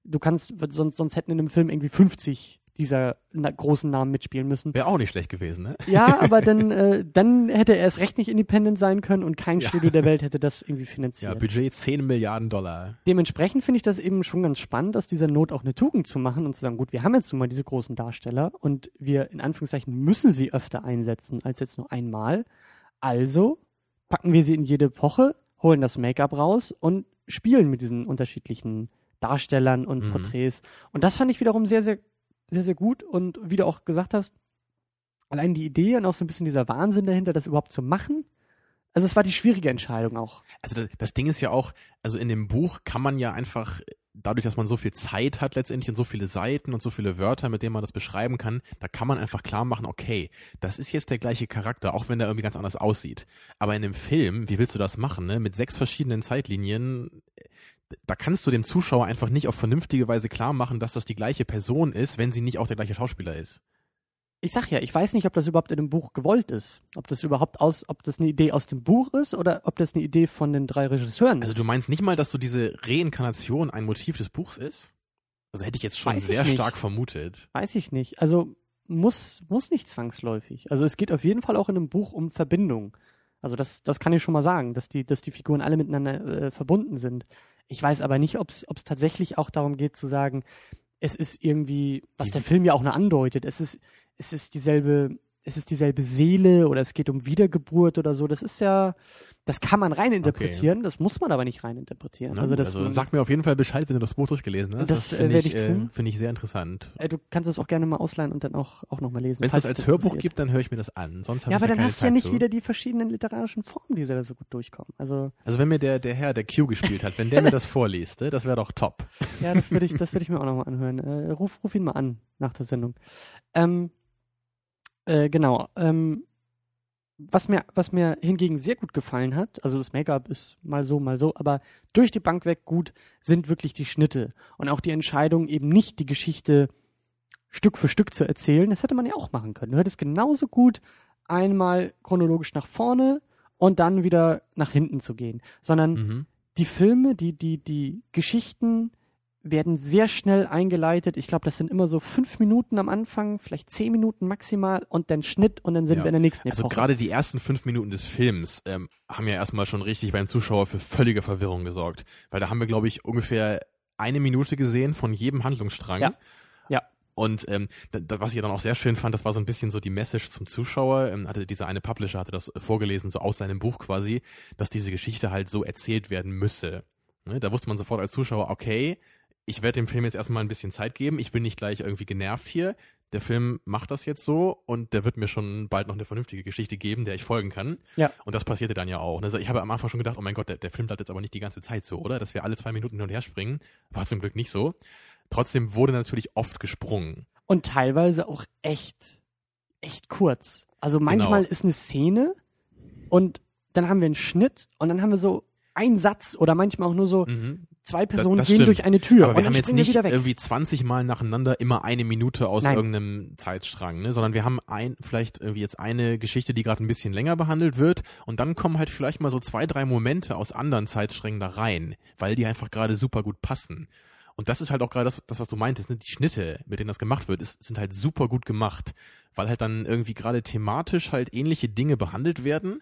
Du kannst, sonst, sonst hätten in einem Film irgendwie 50 dieser na großen Namen mitspielen müssen. Wäre auch nicht schlecht gewesen, ne? Ja, aber dann, äh, dann hätte er erst recht nicht independent sein können und kein Ja. Studio der Welt hätte das irgendwie Ja, finanziert. Budget 10 Milliarden Dollar. Dementsprechend finde ich das eben schon ganz spannend, aus dieser Not auch eine Tugend zu machen und zu sagen, gut, wir haben jetzt nun mal diese großen Darsteller und wir in Anführungszeichen müssen sie öfter einsetzen als jetzt nur einmal. Also packen wir sie in jede Epoche, holen das Make-up raus und spielen mit diesen unterschiedlichen Darstellern und Mhm. Porträts. Und das fand ich wiederum sehr, sehr, sehr, sehr gut. Und wie du auch gesagt hast, allein die Idee und auch so ein bisschen dieser Wahnsinn dahinter, das überhaupt zu machen. Also es war die schwierige Entscheidung auch. Also das, das Ding ist ja auch, also in dem Buch kann man ja einfach, dadurch, dass man so viel Zeit hat letztendlich und so viele Seiten und so viele Wörter, mit denen man das beschreiben kann, da kann man einfach klar machen, okay, das ist jetzt der gleiche Charakter, auch wenn der irgendwie ganz anders aussieht. Aber in dem Film, wie willst du das machen, ne? Mit sechs verschiedenen Zeitlinien, da kannst du dem Zuschauer einfach nicht auf vernünftige Weise klar machen, dass das die gleiche Person ist, wenn sie nicht auch der gleiche Schauspieler ist. Ich sag ja, ich weiß nicht, ob das überhaupt in dem Buch gewollt ist. Ob das überhaupt aus, ob das eine Idee aus dem Buch ist oder ob das eine Idee von den drei Regisseuren Also ist. du meinst nicht mal, dass so diese Reinkarnation ein Motiv des Buchs ist? Also hätte ich jetzt schon Weiß sehr stark vermutet. Weiß ich nicht. Also muss, muss nicht zwangsläufig. Also es geht auf jeden Fall auch in einem Buch um Verbindung. Also das, das kann ich schon mal sagen, dass die, dass die Figuren alle miteinander äh, verbunden sind. Ich weiß aber nicht, ob es tatsächlich auch darum geht zu sagen, es ist irgendwie, was der Film ja auch nur andeutet, es ist, es ist dieselbe, es ist dieselbe Seele oder es geht um Wiedergeburt oder so. Das ist ja, das kann man reininterpretieren, das muss man aber nicht reininterpretieren. Na also das also sag mir auf jeden Fall Bescheid, wenn du das Buch durchgelesen hast. Das, äh, finde werde ich, ich äh, tun. finde ich sehr interessant. äh, du kannst es auch gerne mal ausleihen und dann auch, auch nochmal lesen. Wenn es das als dich Hörbuch gibt, dann höre ich mir das an. Sonst Ja, aber dann keine hast du ja nicht zu. wieder die verschiedenen literarischen Formen, die da so gut durchkommen. Also, Also wenn mir der, der Herr, der Q gespielt hat, wenn der mir das vorliest, ne, das wäre doch top. ja, das würde ich, das würde ich mir auch nochmal anhören. Äh, ruf, ruf ihn mal an nach der Sendung. Ähm, äh, genau. Ähm, was mir, was mir hingegen sehr gut gefallen hat, also das Make-up ist mal so, mal so, aber durch die Bank weg gut sind wirklich die Schnitte und auch die Entscheidung, eben nicht die Geschichte Stück für Stück zu erzählen. Das hätte man ja auch machen können. Du hättest genauso gut einmal chronologisch nach vorne und dann wieder nach hinten zu gehen, sondern Mhm. die Filme, die, die, die Geschichten werden sehr schnell eingeleitet. Ich glaube, das sind immer so fünf Minuten am Anfang, vielleicht zehn Minuten maximal und dann Schnitt und dann sind Ja. wir in der nächsten Also Epoche. gerade die ersten fünf Minuten des Films ähm, haben ja erstmal schon richtig beim Zuschauer für völlige Verwirrung gesorgt. Weil da haben wir, glaube ich, ungefähr eine Minute gesehen von jedem Handlungsstrang. Ja. Ja. Und ähm, das, was ich dann auch sehr schön fand, das war so ein bisschen so die Message zum Zuschauer. Ähm, hatte dieser eine Publisher hatte das vorgelesen, so aus seinem Buch quasi, dass diese Geschichte halt so erzählt werden müsse. Ne? Da wusste man sofort als Zuschauer, okay, ich werde dem Film jetzt erstmal ein bisschen Zeit geben. Ich bin nicht gleich irgendwie genervt hier. Der Film macht das jetzt so und der wird mir schon bald noch eine vernünftige Geschichte geben, der ich folgen kann. Ja. Und das passierte dann ja auch. Also ich habe am Anfang schon gedacht, oh mein Gott, der, der Film bleibt jetzt aber nicht die ganze Zeit so, oder? Dass wir alle zwei Minuten hin und her springen. War zum Glück nicht so. Trotzdem wurde natürlich oft gesprungen. Und teilweise auch echt, echt kurz. Also manchmal Genau. ist eine Szene und dann haben wir einen Schnitt und dann haben wir so einen Satz oder manchmal auch nur so Mhm. Zwei Personen das gehen stimmt. durch eine Tür Aber wir haben jetzt nicht irgendwie 20 Mal nacheinander immer eine Minute aus Nein. irgendeinem Zeitstrang, ne? sondern wir haben ein, vielleicht irgendwie jetzt eine Geschichte, die gerade ein bisschen länger behandelt wird und dann kommen halt vielleicht mal so zwei, drei Momente aus anderen Zeitsträngen da rein, weil die einfach gerade super gut passen. Und das ist halt auch gerade das, das, was du meintest, ne? die Schnitte, mit denen das gemacht wird, ist, sind halt super gut gemacht, weil halt dann irgendwie gerade thematisch halt ähnliche Dinge behandelt werden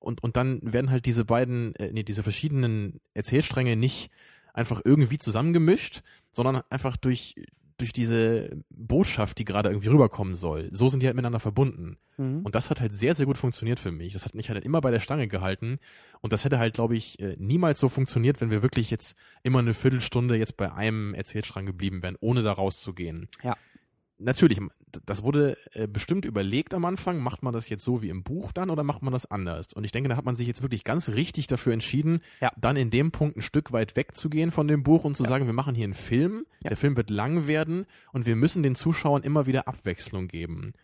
und, und dann werden halt diese beiden, äh, nee, diese verschiedenen Erzählstränge nicht einfach irgendwie zusammengemischt, sondern einfach durch, durch diese Botschaft, die gerade irgendwie rüberkommen soll. So sind die halt miteinander verbunden. Mhm. Und das hat halt sehr, sehr gut funktioniert für mich. Das hat mich halt immer bei der Stange gehalten. Und das hätte halt, glaube ich, äh, niemals so funktioniert, wenn wir wirklich jetzt immer eine Viertelstunde jetzt bei einem Erzählstrang geblieben wären, ohne da rauszugehen. Ja. Natürlich, das wurde äh, bestimmt überlegt am Anfang, macht man das jetzt so wie im Buch dann oder macht man das anders? Und ich denke, da hat man sich jetzt wirklich ganz richtig dafür entschieden, Ja. dann in dem Punkt ein Stück weit wegzugehen von dem Buch und zu sagen, wir machen hier einen Film, Ja. der Film wird lang werden und wir müssen den Zuschauern immer wieder Abwechslung geben.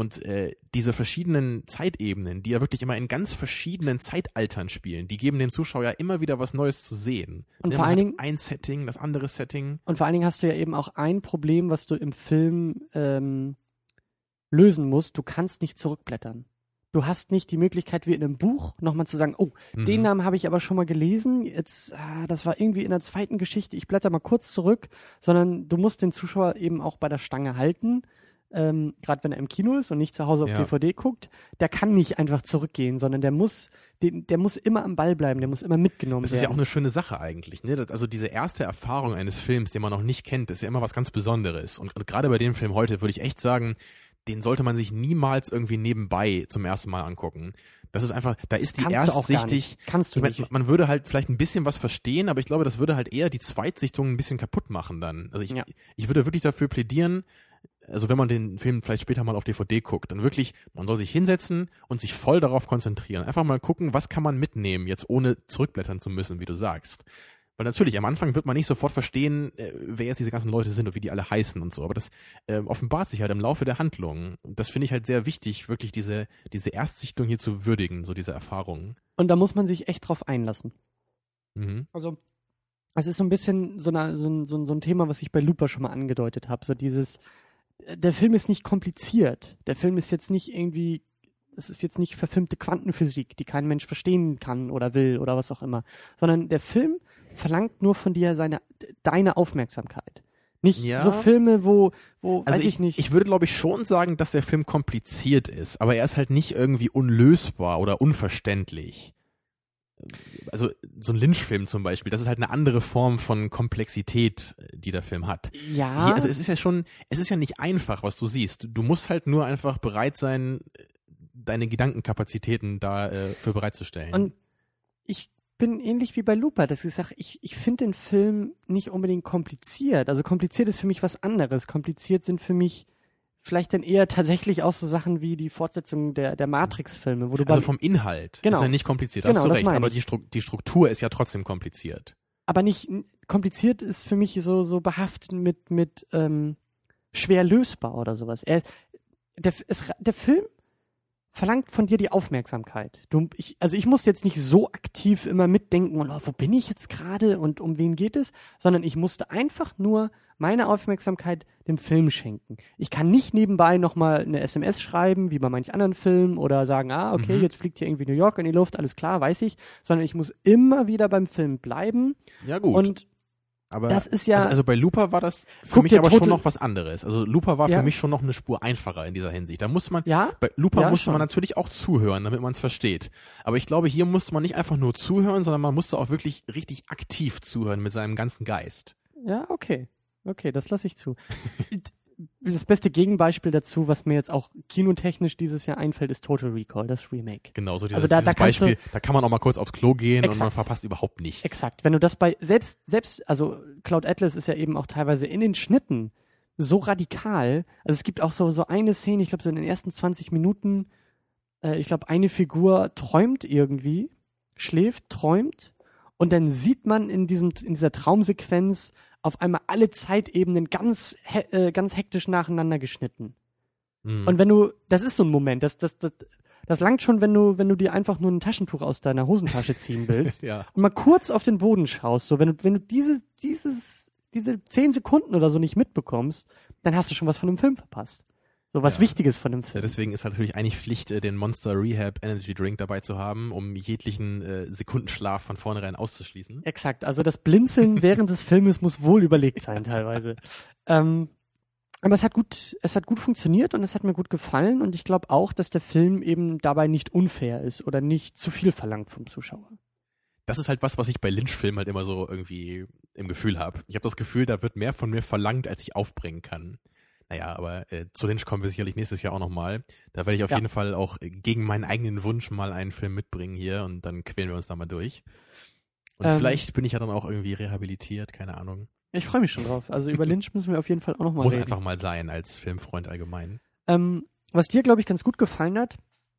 Und äh, diese verschiedenen Zeitebenen, die ja wirklich immer in ganz verschiedenen Zeitaltern spielen, die geben dem Zuschauer ja immer wieder was Neues zu sehen. Und vor allen hat Dingen- ein Setting, das andere Setting. Und vor allen Dingen hast du ja eben auch ein Problem, was du im Film ähm, lösen musst. Du kannst nicht zurückblättern. Du hast nicht die Möglichkeit, wie in einem Buch, nochmal zu sagen, oh, den Mhm. Namen habe ich aber schon mal gelesen, jetzt, ah, das war irgendwie in der zweiten Geschichte, ich blätter mal kurz zurück, sondern du musst den Zuschauer eben auch bei der Stange halten, ähm, gerade wenn er im Kino ist und nicht zu Hause auf Ja. DVD guckt, der kann nicht einfach zurückgehen, sondern der muss, den, der muss immer am Ball bleiben, der muss immer mitgenommen Das werden. ist ja auch eine schöne Sache eigentlich. Ne? Das- Also diese erste Erfahrung eines Films, den man noch nicht kennt, ist ja immer was ganz Besonderes. Und, und gerade bei dem Film heute würde ich echt sagen, den sollte man sich niemals irgendwie nebenbei zum ersten Mal angucken. Das ist einfach, da ist die Kannst du erstsichtig. nicht. Kannst du Ich mein, nicht. man würde halt vielleicht ein bisschen was verstehen, aber ich glaube, das würde halt eher die Zweitsichtung ein bisschen kaputt machen dann. Also ich, Ja. ich würde wirklich dafür plädieren, also wenn man den Film vielleicht später mal auf DVD guckt, dann wirklich, man soll sich hinsetzen und sich voll darauf konzentrieren. Einfach mal gucken, was kann man mitnehmen, jetzt ohne zurückblättern zu müssen, wie du sagst. Weil natürlich, am Anfang wird man nicht sofort verstehen, äh, wer jetzt diese ganzen Leute sind und wie die alle heißen und so. Aber das ähm, offenbart sich halt im Laufe der Handlung. Und das finde ich halt sehr wichtig, wirklich diese, diese Erstsichtung hier zu würdigen, so diese Erfahrungen. Und da muss man sich echt drauf einlassen. Mhm. Also, es ist so ein bisschen so, eine, so, ein, so, ein, Thema, was ich bei Looper schon mal angedeutet habe. So dieses, äh, der Film ist nicht kompliziert. Der Film ist jetzt nicht irgendwie, es ist jetzt nicht verfilmte Quantenphysik, die kein Mensch verstehen kann oder will oder was auch immer. Sondern der Film verlangt nur von dir seine, deine Aufmerksamkeit. Nicht Ja. so Filme, wo, wo Also weiß ich, nicht. Ich würde, glaube ich, schon sagen, dass der Film kompliziert ist, aber er ist halt nicht irgendwie unlösbar oder unverständlich. Also so ein Lynch-Film zum Beispiel, das ist halt eine andere Form von Komplexität, die der Film hat. ja, Hier, also es ist ja schon, es ist ja nicht einfach, was du siehst. Du musst halt nur einfach bereit sein, deine Gedankenkapazitäten da äh, bereitzustellen. Und ich bin ähnlich wie bei Looper, dass ich sage, ich, ich finde den Film nicht unbedingt kompliziert. Also kompliziert ist für mich was anderes. Kompliziert sind für mich vielleicht dann eher tatsächlich auch so Sachen wie die Fortsetzung der, der Matrix-Filme, wo du also vom Inhalt Genau. ist er nicht kompliziert, Genau, hast du recht, aber die, Stru die Struktur ist ja trotzdem kompliziert. aber nicht kompliziert ist für mich so, so behaftet mit, mit ähm, schwer lösbar oder sowas. Er, der, es, der Film verlangt von dir die Aufmerksamkeit. Du, ich, also ich muss jetzt nicht so aktiv immer mitdenken und oh, wo bin ich jetzt gerade und um wen geht es, sondern ich musste einfach nur meine Aufmerksamkeit dem Film schenken. Ich kann nicht nebenbei nochmal eine SMS schreiben, wie bei manch anderen Filmen, oder sagen, ah, okay, Mhm. jetzt fliegt hier irgendwie New York in die Luft, alles klar, weiß ich, sondern ich muss immer wieder beim Film bleiben Ja gut, und aber das ist ja- also, also bei Looper war das für mich aber schon noch was anderes. Also Looper war Ja. für mich schon noch eine Spur einfacher in dieser Hinsicht. Da muss man ja, bei Looper Ja, musste schon. man natürlich auch zuhören, damit man es versteht. Aber ich glaube, hier musste man nicht einfach nur zuhören, sondern man musste auch wirklich richtig aktiv zuhören mit seinem ganzen Geist. Ja, okay. Okay, das lasse ich zu. Beispiel, das beste Gegenbeispiel dazu, was mir jetzt auch kinotechnisch dieses Jahr einfällt, ist Total Recall, das Remake. Genau, so dieses, Also da- dieses da kannst du- Beispiel, da kann man auch mal kurz aufs Klo gehen und man Exakt. verpasst überhaupt nichts. Exakt. Wenn du das bei, selbst, selbst, also Cloud Atlas ist ja eben auch teilweise in den Schnitten so radikal. Also es gibt auch so, so eine Szene, ich glaube so in den ersten 20 Minuten, äh, ich glaube eine Figur träumt irgendwie, schläft, träumt und dann sieht man in diesem, in dieser Traumsequenz auf einmal alle Zeitebenen ganz, he äh, ganz hektisch nacheinander geschnitten. Mhm. Und wenn du, das ist so ein Moment, das, das, das, das langt schon, wenn du, wenn du dir einfach nur ein Taschentuch aus deiner Hosentasche ziehen willst ja. und mal kurz auf den Boden schaust, so wenn du, wenn du diese, dieses, diese zehn Sekunden oder so nicht mitbekommst, dann hast du schon was von dem Film verpasst. So was Ja. Wichtiges von dem Ja, Film. deswegen ist halt natürlich eigentlich Pflicht, äh, den Monster Rehab Energy Drink dabei zu haben, um jeglichen äh, Sekundenschlaf von vornherein auszuschließen. Exakt. Also das Blinzeln während des Filmes muss wohl überlegt sein teilweise. Ähm, aber es hat gut, es hat gut funktioniert und es hat mir gut gefallen und ich glaube auch, dass der Film eben dabei nicht unfair ist oder nicht zu viel verlangt vom Zuschauer. Das ist halt was, was ich bei Lynch-Filmen halt immer so irgendwie im Gefühl habe. Ich habe das Gefühl, da wird mehr von mir verlangt, als ich aufbringen kann. Naja, aber äh, zu Lynch kommen wir sicherlich nächstes Jahr auch nochmal. Da werde ich auf Ja. jeden Fall auch gegen meinen eigenen Wunsch mal einen Film mitbringen hier und dann quälen wir uns da mal durch. Und Ähm. vielleicht bin ich ja dann auch irgendwie rehabilitiert, keine Ahnung. Ich freue mich schon drauf. Also über Lynch müssen wir auf jeden Fall auch nochmal Muss reden. einfach mal sein als Filmfreund allgemein. Ähm, was dir, glaube ich, ganz gut gefallen hat,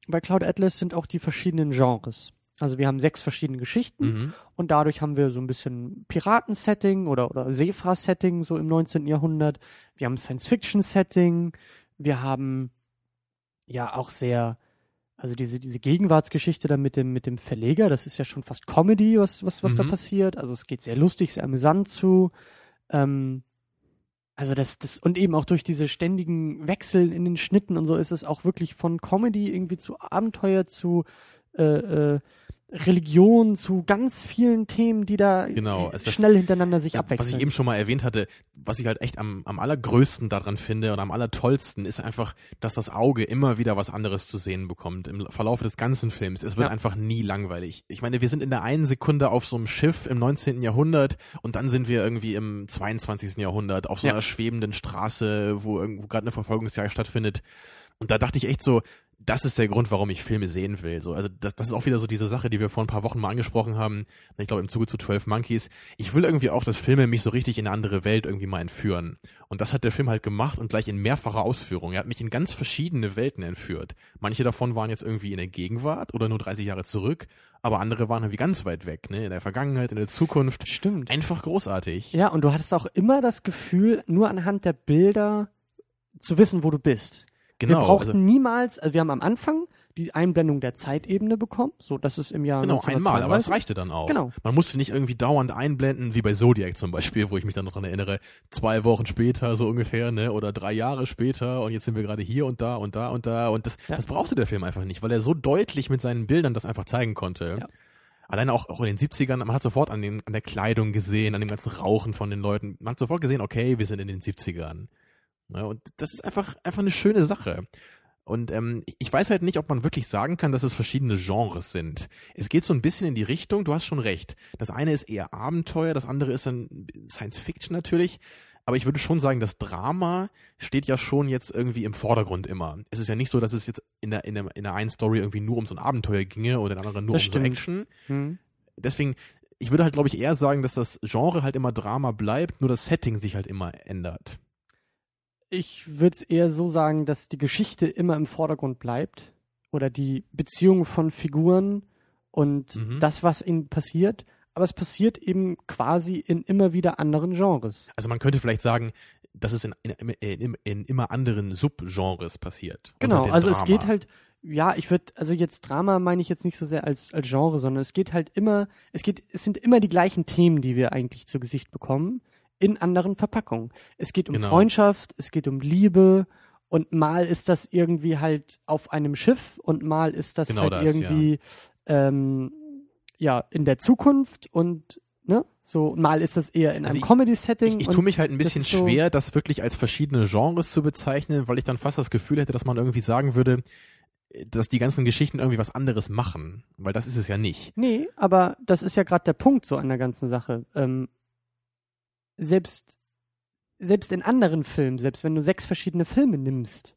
bei Cloud Atlas sind auch die verschiedenen Genres. Also wir haben sechs verschiedene Geschichten Mhm. und dadurch haben wir so ein bisschen Piraten-Setting oder, oder Seefahr-Setting so im 19. Jahrhundert. Wir haben Science-Fiction-Setting. Wir haben ja auch sehr, also diese, diese Gegenwartsgeschichte da mit dem, mit dem Verleger, das ist ja schon fast Comedy, was, was, was da Mhm. passiert. Also es geht sehr lustig, sehr amüsant zu. Ähm, also das, das, und eben auch durch diese ständigen Wechsel in den Schnitten und so ist es auch wirklich von Comedy irgendwie zu Abenteuer zu äh, äh, Religion, zu ganz vielen Themen, die da Genau, also das- schnell hintereinander sich Ja, abwechseln. was ich eben schon mal erwähnt hatte, was ich halt echt am, am allergrößten daran finde und am allertollsten, ist einfach, dass das Auge immer wieder was anderes zu sehen bekommt im Verlauf des ganzen Films. Es wird Ja. einfach nie langweilig. Ich meine, wir sind in der einen Sekunde auf so einem Schiff im 19. Jahrhundert und dann sind wir irgendwie im 22. Jahrhundert auf so Ja. einer schwebenden Straße, wo irgendwo gerade eine Verfolgungsjagd stattfindet. Und da dachte ich echt so, das ist der Grund, warum ich Filme sehen will. So, also das, das ist auch wieder so diese Sache, die wir vor ein paar Wochen mal angesprochen haben. Ich glaube im Zuge zu 12 Monkeys. Ich will irgendwie auch, dass Filme mich so richtig in eine andere Welt irgendwie mal entführen. Und das hat der Film halt gemacht und gleich in mehrfacher Ausführung. Er hat mich in ganz verschiedene Welten entführt. Manche davon waren jetzt irgendwie in der Gegenwart oder nur 30 Jahre zurück, aber andere waren irgendwie ganz weit weg, ne? In der Vergangenheit, in der Zukunft. Stimmt. Einfach großartig. Ja, und du hattest auch immer das Gefühl, nur anhand der Bilder zu wissen, wo du bist. Genau. wir brauchten also, niemals, also wir haben am Anfang die Einblendung der Zeitebene bekommen, so das ist im Jahr Genau, einmal, aber es 1932. reichte dann auch. Genau. Man musste nicht irgendwie dauernd einblenden, wie bei Zodiac zum Beispiel, wo ich mich dann noch dran erinnere, zwei Wochen später so ungefähr, ne, oder drei Jahre später und jetzt sind wir gerade hier und da und da und da und das, Ja. das brauchte der Film einfach nicht, weil er so deutlich mit seinen Bildern das einfach zeigen konnte. Ja. Alleine auch, auch in den 70ern, man hat sofort an, den, an der Kleidung gesehen, an dem ganzen Rauchen von den Leuten, man hat sofort gesehen, okay, wir sind in den 70ern. Ne, und das ist einfach, einfach eine schöne Sache. Und ähm, ich weiß halt nicht, ob man wirklich sagen kann, dass es verschiedene Genres sind. Es geht so ein bisschen in die Richtung, du hast schon recht. Das eine ist eher Abenteuer, das andere ist dann Science Fiction natürlich. Aber ich würde schon sagen, das Drama steht ja schon jetzt irgendwie im Vordergrund immer. Es ist ja nicht so, dass es jetzt in der, in der, in der einen Story irgendwie nur um so ein Abenteuer ginge oder in der anderen nur Das um so stimmt. Action. Hm. Deswegen, ich würde halt, glaube ich, eher sagen, dass das Genre halt immer Drama bleibt, nur das Setting sich halt immer ändert. Ich würde es eher so sagen, dass die Geschichte immer im Vordergrund bleibt oder die Beziehung von Figuren und Mhm. das, was ihnen passiert. Aber es passiert eben quasi in immer wieder anderen Genres. Also man könnte vielleicht sagen, dass es in, in, in, in immer anderen Subgenres passiert. Genau, also es Drama. geht halt, ja, ich würde, also jetzt Drama meine ich jetzt nicht so sehr als, als Genre, sondern es geht halt immer, es geht, es sind immer die gleichen Themen, die wir eigentlich zu Gesicht bekommen, in anderen Verpackungen. Es geht um Genau. Freundschaft, es geht um Liebe und mal ist das irgendwie halt auf einem Schiff und mal ist das Genau halt das, irgendwie ähm, ja in der Zukunft und ne, so mal ist das eher in Also einem ich- Comedy-Setting. Ich, ich und- tue mich halt ein das bisschen ist so- schwer, das wirklich als verschiedene Genres zu bezeichnen, weil ich dann fast das Gefühl hätte, dass man irgendwie sagen würde, dass die ganzen Geschichten irgendwie was anderes machen. Weil das ist es ja nicht. Nee, aber das ist ja gerade der Punkt so an der ganzen Sache. Ähm, selbst, selbst in anderen Filmen, selbst wenn du sechs verschiedene Filme nimmst,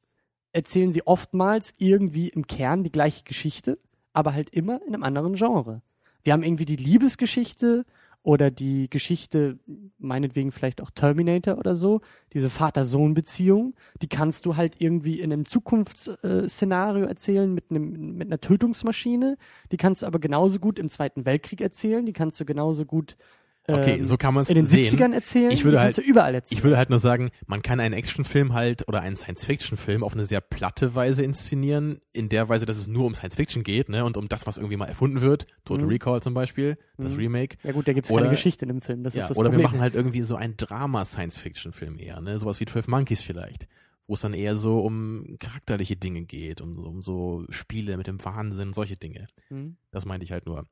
erzählen sie oftmals irgendwie im Kern die gleiche Geschichte, aber halt immer in einem anderen Genre. Wir haben irgendwie die Liebesgeschichte oder die Geschichte, meinetwegen vielleicht auch Terminator oder so, diese Vater-Sohn-Beziehung, die kannst du halt irgendwie in einem Zukunftsszenario erzählen mit, einem, mit einer Tötungsmaschine, die kannst du aber genauso gut im Zweiten Weltkrieg erzählen, die kannst du genauso gut Okay, ähm, so kann man es in den sehen. 70ern erzählen, Ich würde halt- überall erzählen. Ich würde halt nur sagen, man kann einen Actionfilm halt oder einen Science-Fiction-Film auf eine sehr platte Weise inszenieren, in der Weise, dass es nur um Science-Fiction geht, ne, und um das, was irgendwie mal erfunden wird. Total Mhm. Recall zum Beispiel, das Mhm. Remake. ja gut, da gibt es keine Geschichte in dem Film, das ja, ist das oder Problem. wir machen halt irgendwie so einen Drama-Science-Fiction-Film eher, ne, sowas wie 12 Monkeys vielleicht, wo es dann eher so um charakterliche Dinge geht, um, um so Spiele mit dem Wahnsinn, solche Dinge. Mhm. Das meinte ich halt nur.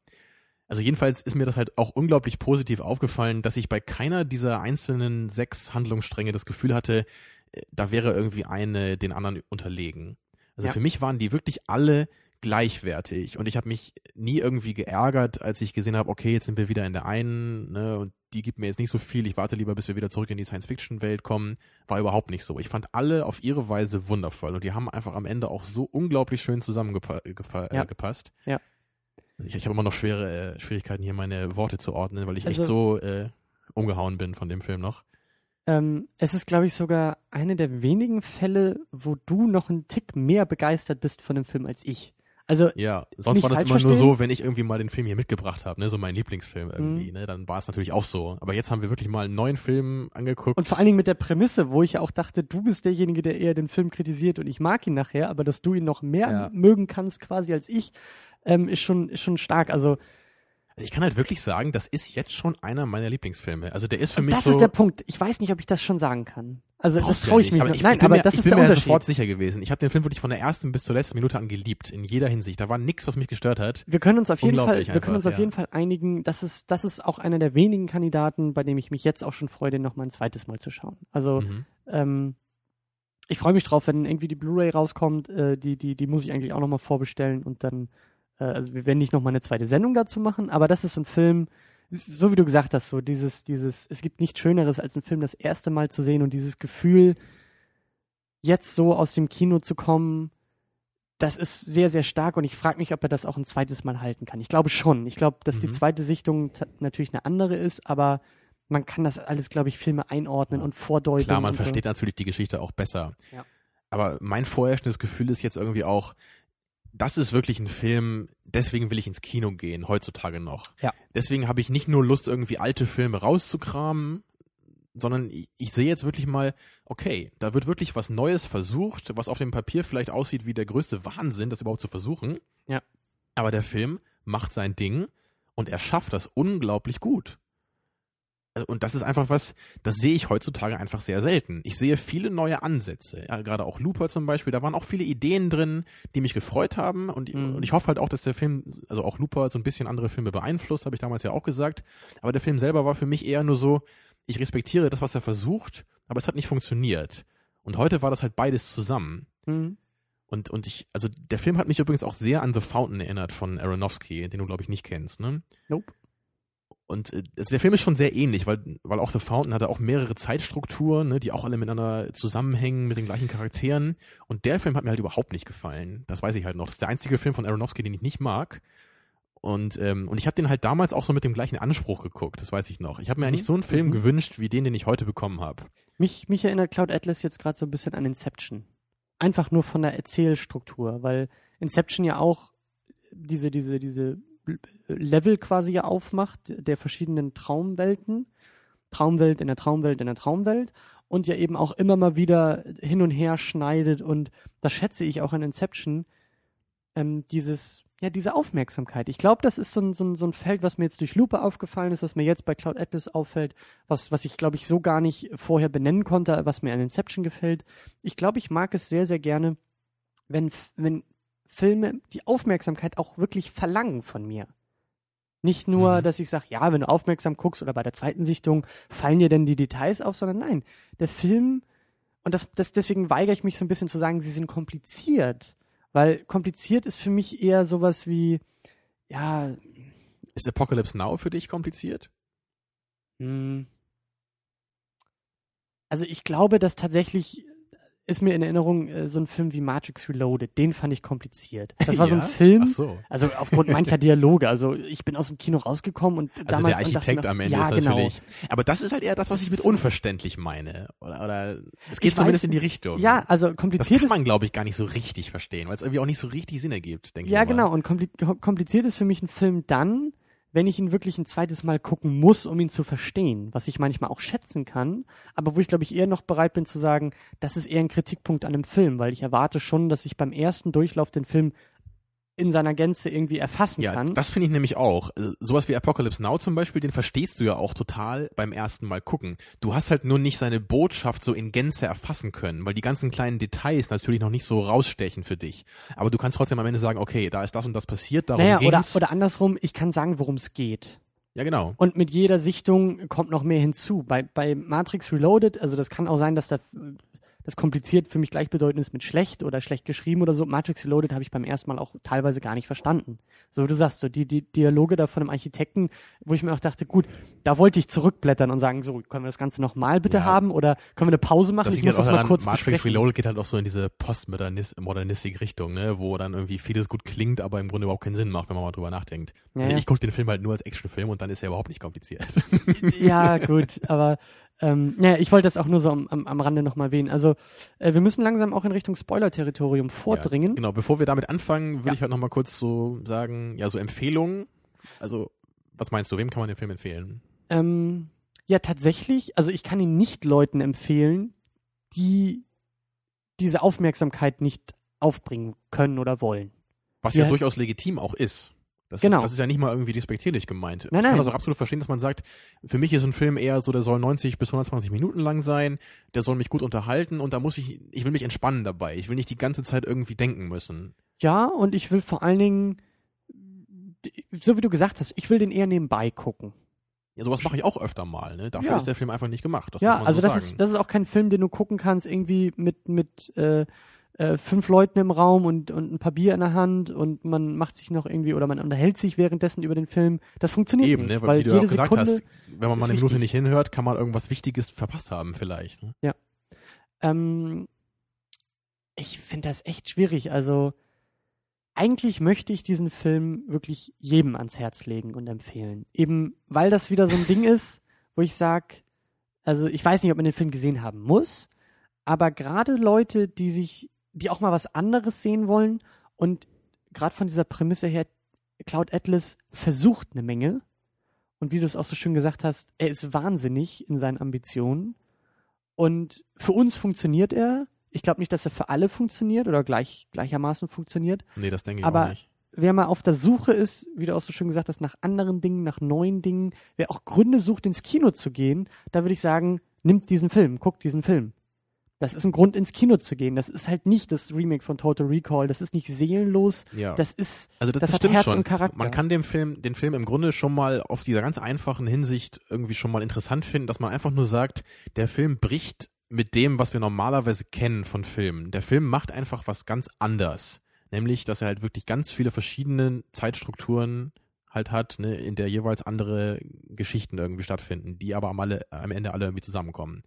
Also jedenfalls ist mir das halt auch unglaublich positiv aufgefallen, dass ich bei keiner dieser einzelnen sechs Handlungsstränge das Gefühl hatte, äh, da wäre irgendwie eine den anderen unterlegen. Also Ja. für mich waren die wirklich alle gleichwertig und ich habe mich nie irgendwie geärgert, als ich gesehen habe, okay, jetzt sind wir wieder in der einen ne, und die gibt mir jetzt nicht so viel, ich warte lieber, bis wir wieder zurück in die Science-Fiction-Welt kommen. War überhaupt nicht so. Ich fand alle auf ihre Weise wundervoll und die haben einfach am Ende auch so unglaublich schön zusammengepasst. Ja. Äh. Ja. Ich, ich habe immer noch schwere äh, Schwierigkeiten, hier meine Worte zu ordnen, weil ich echt Also- so äh, umgehauen bin von dem Film noch. Ähm, es ist, glaube ich, sogar eine der wenigen Fälle, wo du noch einen Tick mehr begeistert bist von dem Film als ich. Also, Ja, sonst war das immer nur verstehen. so, wenn ich irgendwie mal den Film hier mitgebracht habe, ne, so mein Lieblingsfilm irgendwie, Mhm. ne, dann war es natürlich auch so. Aber jetzt haben wir wirklich mal einen neuen Film angeguckt. und vor allen Dingen mit der Prämisse, wo ich ja auch dachte, du bist derjenige, der eher den Film kritisiert und ich mag ihn nachher, aber dass du ihn noch mehr Ja. mögen kannst quasi als ich, ähm, ist schon, ist schon stark. Also, also ich kann halt wirklich sagen, das ist jetzt schon einer meiner Lieblingsfilme. Also der ist für mich das so. ist der Punkt. Ich weiß nicht, ob ich das schon sagen kann. Also, das traue ich nicht, mich aber noch. ich, Nein, ich bin aber mir, das ich ist bin der mir Unterschied. sofort sicher gewesen. Ich habe den Film wirklich von der ersten bis zur letzten Minute an geliebt, in jeder Hinsicht. Da war nichts, was mich gestört hat. Wir können uns auf jeden Fall, Unglaublich wir können uns einfach, auf jeden Fall einigen, das ist, das ist auch einer der wenigen Kandidaten, bei dem ich mich jetzt auch schon freue, den noch mal ein zweites Mal zu schauen. Also, Mhm. ähm, ich freue mich drauf, wenn irgendwie die Blu-ray rauskommt, äh, die, die, die muss ich eigentlich auch noch mal vorbestellen und dann, äh, also wir werden nicht noch mal eine zweite Sendung dazu machen, aber das ist so ein Film, so wie du gesagt hast, so dieses, dieses, es gibt nichts Schöneres, als einen Film das erste Mal zu sehen und dieses Gefühl, jetzt so aus dem Kino zu kommen, das ist sehr, sehr stark und ich frage mich, ob er das auch ein zweites Mal halten kann. Ich glaube schon. Ich glaube, dass die Mhm. zweite Sichtung natürlich eine andere ist, aber man kann das alles, glaube ich, Filme einordnen und vordeuten. Klar, man versteht natürlich die Geschichte auch besser. Ja. Aber mein vorherrschendes Gefühl ist jetzt irgendwie auch, das ist wirklich ein Film, deswegen will ich ins Kino gehen, heutzutage noch. Ja. Deswegen habe ich nicht nur Lust, irgendwie alte Filme rauszukramen, sondern ich, ich sehe jetzt wirklich mal, okay, da wird wirklich was Neues versucht, was auf dem Papier vielleicht aussieht wie der größte Wahnsinn, das überhaupt zu versuchen. Ja. Aber der Film macht sein Ding und er schafft das unglaublich gut. Äh, Und das ist einfach was, das sehe ich heutzutage einfach sehr selten. Ich sehe viele neue Ansätze. Ja, gerade auch Looper zum Beispiel, da waren auch viele Ideen drin, die mich gefreut haben. Und, Mhm. und ich hoffe halt auch, dass der Film, also auch Looper, so ein bisschen andere Filme beeinflusst, habe ich damals ja auch gesagt. Aber der Film selber war für mich eher nur so, ich respektiere das, was er versucht, aber es hat nicht funktioniert. Und heute war das halt beides zusammen. Mhm. Und, und ich, also der Film hat mich übrigens auch sehr an The Fountain erinnert von Aronofsky, den du, glaube ich, nicht kennst, ne? Nope. Und äh, also der Film ist schon sehr ähnlich, weil, weil auch The Fountain hatte auch mehrere Zeitstrukturen, ne, die auch alle miteinander zusammenhängen, mit den gleichen Charakteren. Und der Film hat mir halt überhaupt nicht gefallen. Das weiß ich halt noch. Das ist der einzige Film von Aronofsky, den ich nicht mag. Und, ähm, und ich habe den halt damals auch so mit dem gleichen Anspruch geguckt, das weiß ich noch. Ich habe mir Mhm. eigentlich so einen Film Mhm. gewünscht, wie den, den ich heute bekommen habe. Mich, mich erinnert Cloud Atlas jetzt gerade so ein bisschen an Inception. Einfach nur von der Erzählstruktur, weil Inception ja auch diese, diese, diese Level quasi ja aufmacht, der verschiedenen Traumwelten. Traumwelt in der Traumwelt in der Traumwelt und ja eben auch immer mal wieder hin und her schneidet und das schätze ich auch an Inception, ähm, dieses, ja, diese Aufmerksamkeit. Ich glaube, das ist so ein, so, ein, so ein Feld, was mir jetzt durch Lupe aufgefallen ist, was mir jetzt bei Cloud Atlas auffällt, was, was ich, glaube ich, so gar nicht vorher benennen konnte, was mir an Inception gefällt. Ich glaube, ich mag es sehr, sehr gerne, wenn, wenn Filme die Aufmerksamkeit auch wirklich verlangen von mir. Nicht nur, Mhm. dass ich sage, ja, wenn du aufmerksam guckst oder bei der zweiten Sichtung fallen dir denn die Details auf, sondern nein, der Film, und das, das, deswegen weigere ich mich so ein bisschen zu sagen, sie sind kompliziert. Weil kompliziert ist für mich eher sowas wie, ja, Ist Apocalypse Now für dich kompliziert? mh, also ich glaube, dass tatsächlich ist mir in Erinnerung äh, so ein Film wie Matrix Reloaded, den fand ich kompliziert. Das war so ein Ja? Film, Ach so. also aufgrund mancher Dialoge. Also ich bin aus dem Kino rausgekommen und Also damals der Architekt mir, am Ende ja, ist genau. natürlich. Aber das ist halt eher das, was ich mit unverständlich meine. Oder, oder es geht Ich zumindest weiß- in die Richtung. Ja, also Das kompliziert kann ist man, glaube ich, gar nicht so richtig verstehen, weil es irgendwie auch nicht so richtig Sinn ergibt, denke Ja, ich mal. genau. Und kompli kompliziert ist für mich ein Film dann, wenn ich ihn wirklich ein zweites Mal gucken muss, um ihn zu verstehen, was ich manchmal auch schätzen kann, aber wo ich glaube ich eher noch bereit bin zu sagen, das ist eher ein Kritikpunkt an dem Film, weil ich erwarte schon, dass ich beim ersten Durchlauf den Film in seiner Gänze irgendwie erfassen Ja, kann. das finde ich nämlich auch. Äh, Sowas wie Apocalypse Now zum Beispiel, den verstehst du ja auch total beim ersten Mal gucken. Du hast halt nur nicht seine Botschaft so in Gänze erfassen können, weil die ganzen kleinen Details natürlich noch nicht so rausstechen für dich. Aber du kannst trotzdem am Ende sagen, okay, da ist das und das passiert, darum naja, oder, ging's. oder andersrum, ich kann sagen, worum es geht. ja, genau. Und mit jeder Sichtung kommt noch mehr hinzu. Bei, bei Matrix Reloaded, also das kann auch sein, dass da das kompliziert für mich gleichbedeutend ist mit schlecht oder schlecht geschrieben oder so. Matrix Reloaded habe ich beim ersten Mal auch teilweise gar nicht verstanden. So wie du sagst, so die, die Dialoge da von dem Architekten, wo ich mir auch dachte, gut, da wollte ich zurückblättern und sagen, so, können wir das Ganze nochmal bitte Ja. haben oder können wir eine Pause machen? Das ich muss halt das mal kurz Matrix besprechen. Reloaded geht halt auch so in diese postmodernistische Richtung, ne, wo dann irgendwie vieles gut klingt, aber im Grunde überhaupt keinen Sinn macht, wenn man mal drüber nachdenkt. Ja, Also ich gucke den Film halt nur als Actionfilm und dann ist er überhaupt nicht kompliziert. ja, gut, aber ähm, naja, ich wollte das auch nur so am, am, am Rande nochmal erwähnen. Also äh, wir müssen langsam auch in Richtung Spoiler-Territorium vordringen. Ja, genau, bevor wir damit anfangen, würde Ja. ich halt nochmal kurz so sagen, ja, so Empfehlungen. Also, was meinst du, wem kann man den Film empfehlen? Ähm, ja, tatsächlich. Also ich kann ihn nicht Leuten empfehlen, die diese Aufmerksamkeit nicht aufbringen können oder wollen. Was Ja. ja, durchaus legitim auch ist. Das, Genau. ist. das ist ja nicht mal irgendwie despektierlich gemeint. Nein, ich kann nein. das auch absolut verstehen, dass man sagt, für mich ist ein Film eher so, der soll 90 bis 120 Minuten lang sein, der soll mich gut unterhalten und da muss ich, ich will mich entspannen dabei. Ich will nicht die ganze Zeit irgendwie denken müssen. Ja, und ich will vor allen Dingen, so wie du gesagt hast, ich will den eher nebenbei gucken. Ja, sowas mache ich auch öfter mal. Ne? Dafür Ja. ist der Film einfach nicht gemacht. Ja, also so das sagen. ist, das ist auch kein Film, den du gucken kannst, irgendwie mit, mit äh, äh, fünf Leuten im Raum und, und ein paar Bier in der Hand und man macht sich noch irgendwie oder man unterhält sich währenddessen über den Film. Das funktioniert Eben, nicht, ne? weil Weil, wie du ja jede auch gesagt Sekunde hast, wenn man mal eine Minute nicht hinhört, kann man irgendwas Wichtiges verpasst haben vielleicht. Ne? Ähm, ich finde das echt schwierig. Also eigentlich möchte ich diesen Film wirklich jedem ans Herz legen und empfehlen. Eben weil das wieder so ein Ding ist, wo ich sag, also ich weiß nicht, ob man den Film gesehen haben muss, aber gerade Leute, die sich, die auch mal was anderes sehen wollen und gerade von dieser Prämisse her, Cloud Atlas versucht eine Menge. Und wie du es auch so schön gesagt hast, er ist wahnsinnig in seinen Ambitionen. Und für uns funktioniert er. Ich glaube nicht, dass er für alle funktioniert oder gleich, gleichermaßen funktioniert. Nee, das denke ich Aber auch nicht. Wer mal auf der Suche ist, wie du auch so schön gesagt hast, nach anderen Dingen, nach neuen Dingen, wer auch Gründe sucht, ins Kino zu gehen, da würde ich sagen, nimmt diesen Film, guckt diesen Film. Das ist ein Grund, ins Kino zu gehen. Das ist halt nicht das Remake von Total Recall. Das ist nicht seelenlos. Ja. Das ist, Also das, das das hat Herz schon. und Charakter. Man kann den Film, den Film im Grunde schon mal auf dieser ganz einfachen Hinsicht irgendwie schon mal interessant finden, dass man einfach nur sagt, der Film bricht mit dem, was wir normalerweise kennen von Filmen. Der Film macht einfach was ganz anders. Nämlich, dass er halt wirklich ganz viele verschiedene Zeitstrukturen halt hat, ne, in der jeweils andere Geschichten irgendwie stattfinden, die aber am, alle, am Ende alle irgendwie zusammenkommen.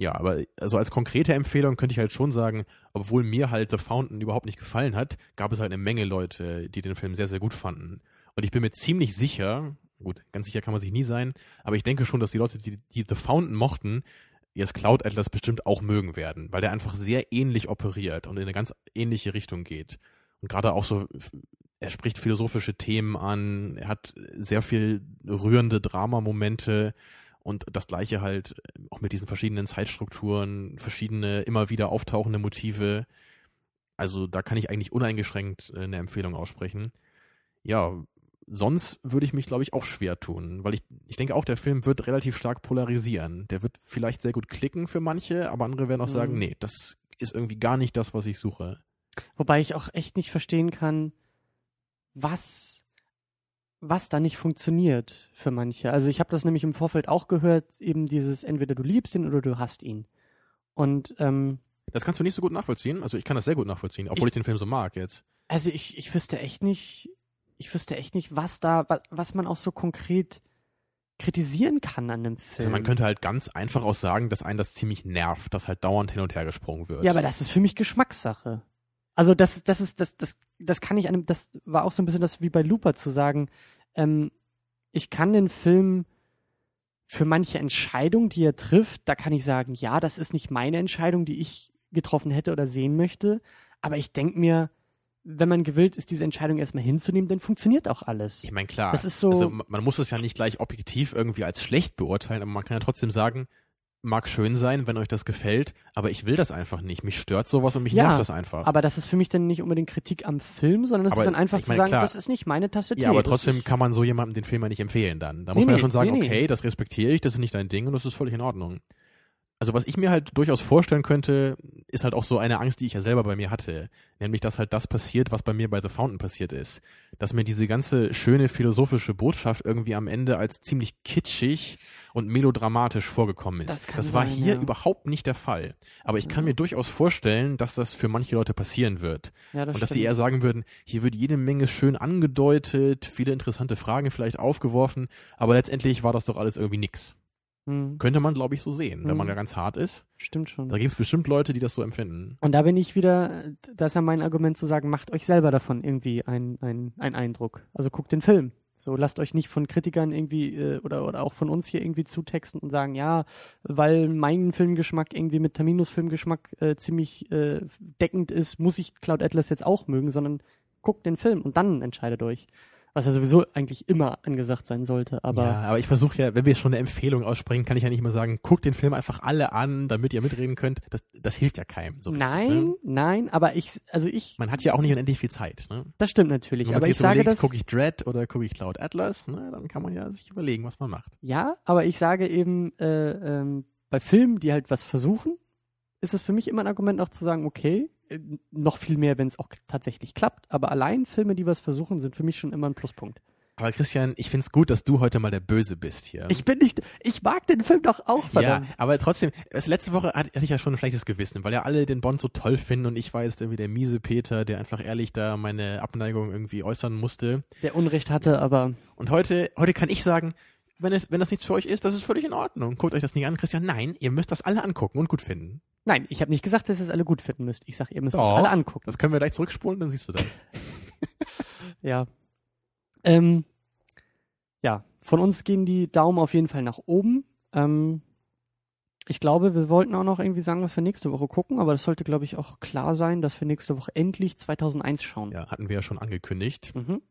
Ja, aber also als konkrete Empfehlung könnte ich halt schon sagen, obwohl mir halt The Fountain überhaupt nicht gefallen hat, gab es halt eine Menge Leute, die den Film sehr, sehr gut fanden. Und ich bin mir ziemlich sicher, gut, ganz sicher kann man sich nie sein, aber ich denke schon, dass die Leute, die, die The Fountain mochten, jetzt Cloud Atlas bestimmt auch mögen werden, weil der einfach sehr ähnlich operiert und in eine ganz ähnliche Richtung geht. Und gerade auch so, er spricht philosophische Themen an, er hat sehr viel rührende Dramamomente und das gleiche halt auch mit diesen verschiedenen Zeitstrukturen, verschiedene immer wieder auftauchende Motive. Also da kann ich eigentlich uneingeschränkt äh, eine Empfehlung aussprechen. Ja, sonst würde ich mich, glaube ich, auch schwer tun, weil ich, ich denke auch, der Film wird relativ stark polarisieren. Der wird vielleicht sehr gut klicken für manche, aber andere werden auch Mhm. sagen, nee, das ist irgendwie gar nicht das, was ich suche. wobei ich auch echt nicht verstehen kann, was, was da nicht funktioniert für manche. Also ich habe das nämlich im Vorfeld auch gehört, eben dieses entweder du liebst ihn oder du hasst ihn. Und ähm, Das kannst du nicht so gut nachvollziehen. Also ich kann das sehr gut nachvollziehen, obwohl ich, Ich- den Film so mag jetzt. Also ich, ich wüsste echt nicht, ich wüsste echt nicht, was da, was, was man auch so konkret kritisieren kann an einem Film. Also man könnte halt ganz einfach auch sagen, dass einen das ziemlich nervt, dass halt dauernd hin und her gesprungen wird. Ja, aber das ist für mich Geschmackssache. Also das, das ist, das, das, das kann ich einem, das war auch so ein bisschen das wie bei Looper zu sagen, ähm, ich kann den Film für manche Entscheidung, die er trifft, da kann ich sagen, ja, das ist nicht meine Entscheidung, die ich getroffen hätte oder sehen möchte, aber ich denke mir, wenn man gewillt ist, diese Entscheidung erstmal hinzunehmen, dann funktioniert auch alles. Ich meine, klar, Das ist so- also man man muss es ja nicht gleich objektiv irgendwie als schlecht beurteilen, aber man kann ja trotzdem sagen, mag schön sein, wenn euch das gefällt, aber ich will das einfach nicht. Mich stört sowas und mich Ja, nervt das einfach. Aber das ist für mich dann nicht unbedingt Kritik am Film, sondern es ist dann einfach ich zu meine, sagen, klar. das ist nicht meine Tasse Tee. ja, aber trotzdem kann man so jemandem den Film ja nicht empfehlen dann. Da Nee, muss man ja schon sagen, nee, nee. okay, das respektiere ich, das ist nicht dein Ding und das ist völlig in Ordnung. Also was ich mir halt durchaus vorstellen könnte, ist halt auch so eine Angst, die ich ja selber bei mir hatte. Nämlich, dass halt das passiert, was bei mir bei The Fountain passiert ist. Dass mir diese ganze schöne philosophische Botschaft irgendwie am Ende als ziemlich kitschig und melodramatisch vorgekommen ist. Das kann war sein, hier ja. überhaupt nicht der Fall. Aber ich kann mir durchaus vorstellen, dass das für manche Leute passieren wird. ja, das Und dass sie eher sagen würden, hier wird jede Menge schön angedeutet, viele interessante Fragen vielleicht aufgeworfen, aber letztendlich war das doch alles irgendwie nix. Hm, Könnte man, glaube ich, so sehen, wenn Mhm. man da ganz hart ist. stimmt schon. Da gibt es bestimmt Leute, die das so empfinden. Und da bin ich wieder, das ist ja mein Argument zu sagen, macht euch selber davon irgendwie einen ein Eindruck. Also guckt den Film. So, lasst euch nicht von Kritikern irgendwie äh, oder, oder auch von uns hier irgendwie zutexten und sagen, ja, weil mein Filmgeschmack irgendwie mit Terminus Filmgeschmack äh, ziemlich äh, deckend ist, muss ich Cloud Atlas jetzt auch mögen, sondern guckt den Film und dann entscheidet euch. Was ja sowieso eigentlich immer angesagt sein sollte, aber ja, aber ich versuche ja, wenn wir schon eine Empfehlung aussprechen, kann ich ja nicht mal sagen, guckt den Film einfach alle an, damit ihr mitreden könnt. Das, das hilft ja keinem. So richtig, nein, Ne? nein, aber ich, also ich, Man hat ja auch nicht unendlich viel Zeit. Ne? das stimmt natürlich, Wenn man aber sich ich jetzt sage das. gucke ich Dread oder gucke ich Cloud Atlas, ne, dann kann man ja sich überlegen, was man macht. Ja, aber ich sage eben, äh, ähm, bei Filmen, die halt was versuchen, ist es für mich immer ein Argument auch zu sagen, okay, noch viel mehr, wenn es auch tatsächlich klappt, aber allein Filme, die was versuchen, sind für mich schon immer ein Pluspunkt. Aber Christian, ich find's gut, dass du heute mal der Böse bist hier. Ich bin nicht, ich mag den Film doch auch, Ja, verdammt. aber trotzdem, es, letzte Woche hatte hatte ich ja schon ein schlechtes Gewissen, weil ja alle den Bond so toll finden und ich war jetzt irgendwie der miese Peter, der einfach ehrlich da meine Abneigung irgendwie äußern musste. Der Unrecht hatte, aber Und heute, heute kann ich sagen, wenn, es, wenn das nichts für euch ist, das ist völlig in Ordnung. Guckt euch das nicht an, Christian. Nein, ihr müsst das alle angucken und gut finden. Nein, ich habe nicht gesagt, dass ihr es alle gut finden müsst. Ich sage, ihr müsst es Doch. alle angucken. Das können wir gleich zurückspulen, dann siehst du das. Ja. Ähm, ja, von uns gehen die Daumen auf jeden Fall nach oben. Ähm, ich glaube, wir wollten auch noch irgendwie sagen, was wir nächste Woche gucken, aber das sollte, glaube ich, auch klar sein, dass wir nächste Woche endlich 2001 schauen. Ja, hatten wir ja schon angekündigt. Mhm.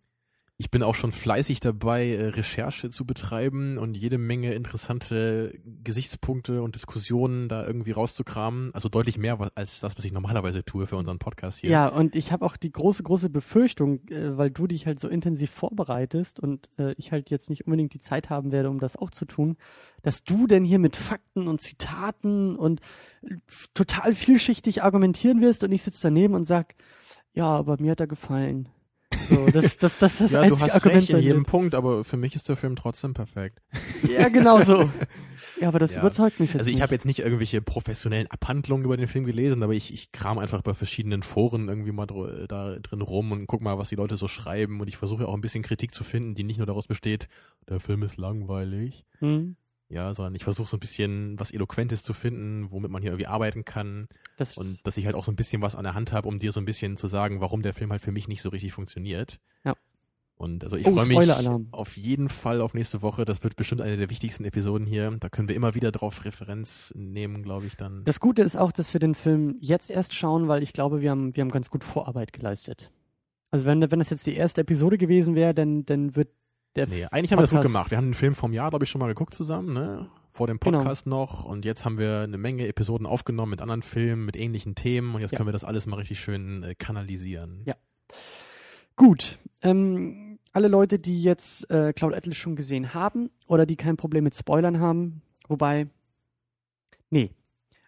Ich bin auch schon fleißig dabei, äh, Recherche zu betreiben und jede Menge interessante Gesichtspunkte und Diskussionen da irgendwie rauszukramen. Also deutlich mehr als das, was ich normalerweise tue für unseren Podcast hier. Ja, und ich habe auch die große, große Befürchtung, äh, weil du dich halt so intensiv vorbereitest und äh, ich halt jetzt nicht unbedingt die Zeit haben werde, um das auch zu tun, dass du denn hier mit Fakten und Zitaten und total vielschichtig argumentieren wirst und ich sitze daneben und sag, ja, aber mir hat er gefallen. So, das, das, das, das ja, du hast Argument recht in jedem. Punkt, aber für mich ist der Film trotzdem perfekt. Ja, genau so. Ja, aber das Ja. überzeugt mich jetzt Also ich habe jetzt nicht irgendwelche professionellen Abhandlungen über den Film gelesen, aber ich, ich kram einfach bei verschiedenen Foren irgendwie mal dr da drin rum und guck mal, was die Leute so schreiben und ich versuche auch ein bisschen Kritik zu finden, die nicht nur daraus besteht, der Film ist langweilig, Hm, ja, sondern ich versuche so ein bisschen was Eloquentes zu finden, womit man hier irgendwie arbeiten kann das, und dass ich halt auch so ein bisschen was an der Hand habe, um dir so ein bisschen zu sagen, warum der Film halt für mich nicht so richtig funktioniert. Ja. Und also ich Oh, freue mich auf jeden Fall auf nächste Woche. Das wird bestimmt eine der wichtigsten Episoden hier. Da können wir immer wieder drauf Referenz nehmen, glaube ich, dann. das Gute ist auch, dass wir den Film jetzt erst schauen, weil ich glaube, wir haben, wir haben ganz gut Vorarbeit geleistet. Also wenn, wenn das jetzt die erste Episode gewesen wäre, dann, dann wird der nee, eigentlich haben wir das gut gemacht. Wir haben den Film vom Jahr, glaube ich, schon mal geguckt zusammen, ne? Vor dem Genau. Podcast noch. Und jetzt haben wir eine Menge Episoden aufgenommen mit anderen Filmen, mit ähnlichen Themen. Und jetzt Ja. können wir das alles mal richtig schön äh, kanalisieren. Ja. Gut. Ähm, alle Leute, die jetzt äh, Cloud Atlas schon gesehen haben oder die kein Problem mit Spoilern haben, wobei, nee.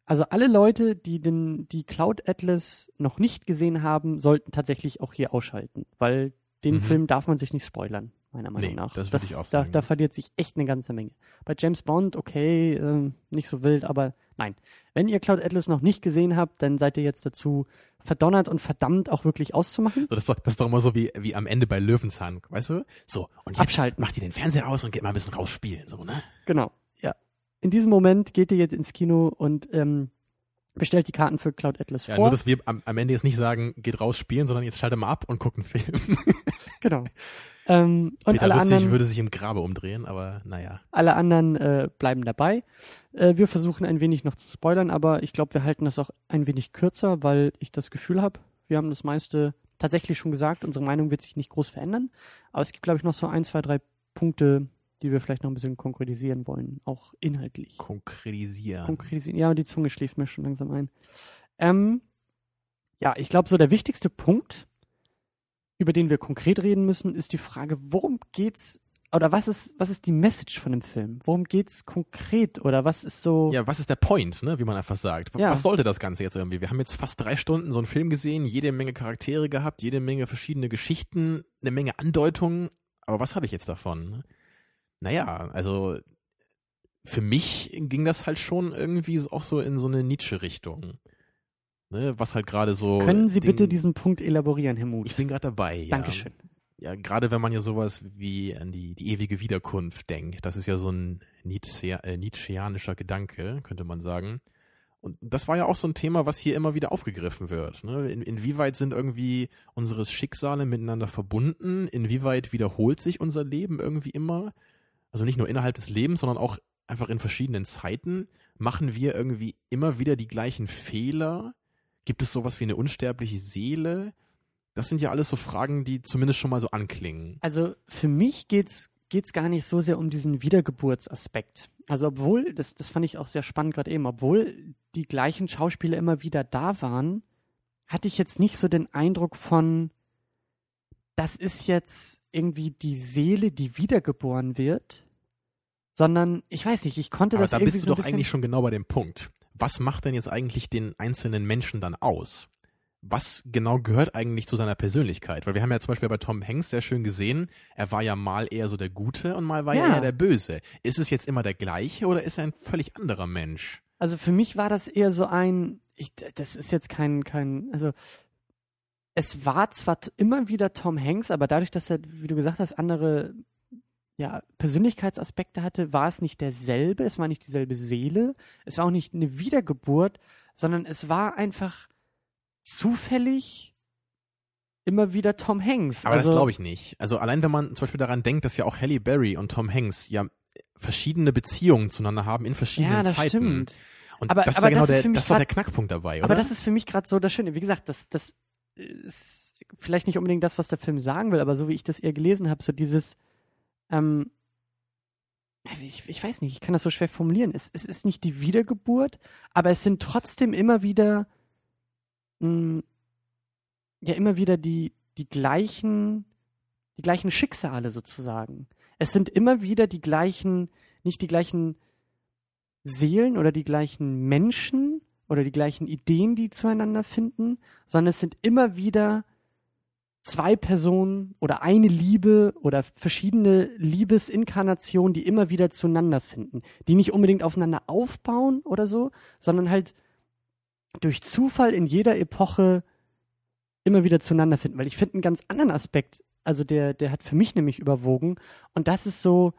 Also alle Leute, die den, die Cloud Atlas noch nicht gesehen haben, sollten tatsächlich auch hier ausschalten, weil den Mhm. Film darf man sich nicht spoilern. Meiner Meinung Nee, nach. das würde ich auch Da, sagen. da verliert sich echt eine ganze Menge. Bei James Bond, okay, ähm, nicht so wild, aber nein. Wenn ihr Cloud Atlas noch nicht gesehen habt, dann seid ihr jetzt dazu verdonnert und verdammt auch wirklich auszumachen. So, das, ist doch, das ist doch immer so wie, wie am Ende bei Löwenzahn, weißt du? So, und jetzt Abschalten. macht ihr den Fernseher aus und geht mal ein bisschen rausspielen, so, ne? Genau, ja. In diesem Moment geht ihr jetzt ins Kino und ähm, bestellt die Karten für Cloud Atlas Ja, vor. nur, dass wir am, am Ende jetzt nicht sagen, geht raus spielen, sondern jetzt schalte mal ab und guckt einen Film. genau. Ähm, und Peter alle Lustig anderen, würde sich im Grabe umdrehen, aber naja. alle anderen äh, bleiben dabei. Äh, wir versuchen ein wenig noch zu spoilern, aber ich glaube, wir halten das auch ein wenig kürzer, weil ich das Gefühl habe, wir haben das meiste tatsächlich schon gesagt. Unsere Meinung wird sich nicht groß verändern. Aber es gibt, glaube ich, noch so ein, zwei, drei Punkte, die wir vielleicht noch ein bisschen konkretisieren wollen, auch inhaltlich. Konkretisieren. Konkretisieren. Ja, die Zunge schläft mir schon langsam ein. Ähm, ja, ich glaube, so der wichtigste Punkt, über den wir konkret reden müssen, ist die Frage, worum geht's oder was ist, was ist die Message von dem Film? Worum geht's konkret oder was ist so. Ja, was ist der Point, ne, wie man einfach sagt? Ja. Was sollte das Ganze jetzt irgendwie? Wir haben jetzt fast drei Stunden so einen Film gesehen, jede Menge Charaktere gehabt, jede Menge verschiedene Geschichten, eine Menge Andeutungen. Aber was habe ich jetzt davon? Naja, also für mich ging das halt schon irgendwie auch so in so eine Nietzsche-Richtung. Ne, was halt gerade so. Können Sie Ding- bitte diesen Punkt elaborieren, Herr Ich Muth? bin gerade dabei, ja. Dankeschön. Ja, gerade wenn man ja sowas wie an die, die ewige Wiederkunft denkt, das ist ja so ein Nietzsche, äh, Nietzscheanischer Gedanke, könnte man sagen. Und das war ja auch so ein Thema, was hier immer wieder aufgegriffen wird. Ne? In, inwieweit sind irgendwie unsere Schicksale miteinander verbunden? Inwieweit wiederholt sich unser Leben irgendwie immer? Also nicht nur innerhalb des Lebens, sondern auch einfach in verschiedenen Zeiten. Machen wir irgendwie immer wieder die gleichen Fehler? Gibt es sowas wie eine unsterbliche Seele? Das sind ja alles so Fragen, die zumindest schon mal so anklingen. Also für mich geht's geht's gar nicht so sehr um diesen Wiedergeburtsaspekt. Also obwohl, das, das fand ich auch sehr spannend gerade eben, obwohl die gleichen Schauspieler immer wieder da waren, hatte ich jetzt nicht so den Eindruck von, das ist jetzt irgendwie die Seele, die wiedergeboren wird, sondern ich weiß nicht, ich konnte Aber das da irgendwie bist du so doch eigentlich schon genau bei dem Punkt. Was macht denn jetzt eigentlich den einzelnen Menschen dann aus? Was genau gehört eigentlich zu seiner Persönlichkeit? Weil wir haben ja zum Beispiel bei Tom Hanks sehr schön gesehen, er war ja mal eher so der Gute und mal war Ja. er eher der Böse. Ist es jetzt immer der gleiche oder ist er ein völlig anderer Mensch? Also für mich war das eher so ein, ich, das ist jetzt kein, kein, also es war zwar immer wieder Tom Hanks, aber dadurch, dass er, wie du gesagt hast, andere ja, Persönlichkeitsaspekte hatte, war es nicht derselbe, es war nicht dieselbe Seele, es war auch nicht eine Wiedergeburt, sondern es war einfach zufällig immer wieder Tom Hanks. Aber also, das glaube ich nicht. Also allein wenn man zum Beispiel daran denkt, dass ja auch Halle Berry und Tom Hanks ja verschiedene Beziehungen zueinander haben in verschiedenen Ja, das Zeiten. stimmt. Und Aber- das ist aber ja genau das ist der, das ist doch der grad- Knackpunkt dabei, oder? Aber das ist für mich gerade so das Schöne. Wie gesagt, das, das ist vielleicht nicht unbedingt das, was der Film sagen will, aber so wie ich das eher gelesen habe, so dieses, ähm, ich, ich weiß nicht, ich kann das so schwer formulieren. Es, es ist nicht die Wiedergeburt, aber es sind trotzdem immer wieder, mh, ja, immer wieder die, die gleichen, die gleichen Schicksale sozusagen. Es sind immer wieder die gleichen, nicht die gleichen Seelen oder die gleichen Menschen oder die gleichen Ideen, die zueinander finden, sondern es sind immer wieder zwei Personen oder eine Liebe oder verschiedene Liebesinkarnationen, die immer wieder zueinander finden, die nicht unbedingt aufeinander aufbauen oder so, sondern halt durch Zufall in jeder Epoche immer wieder zueinander finden. Weil ich finde einen ganz anderen Aspekt, also der, der hat für mich nämlich überwogen und das ist so,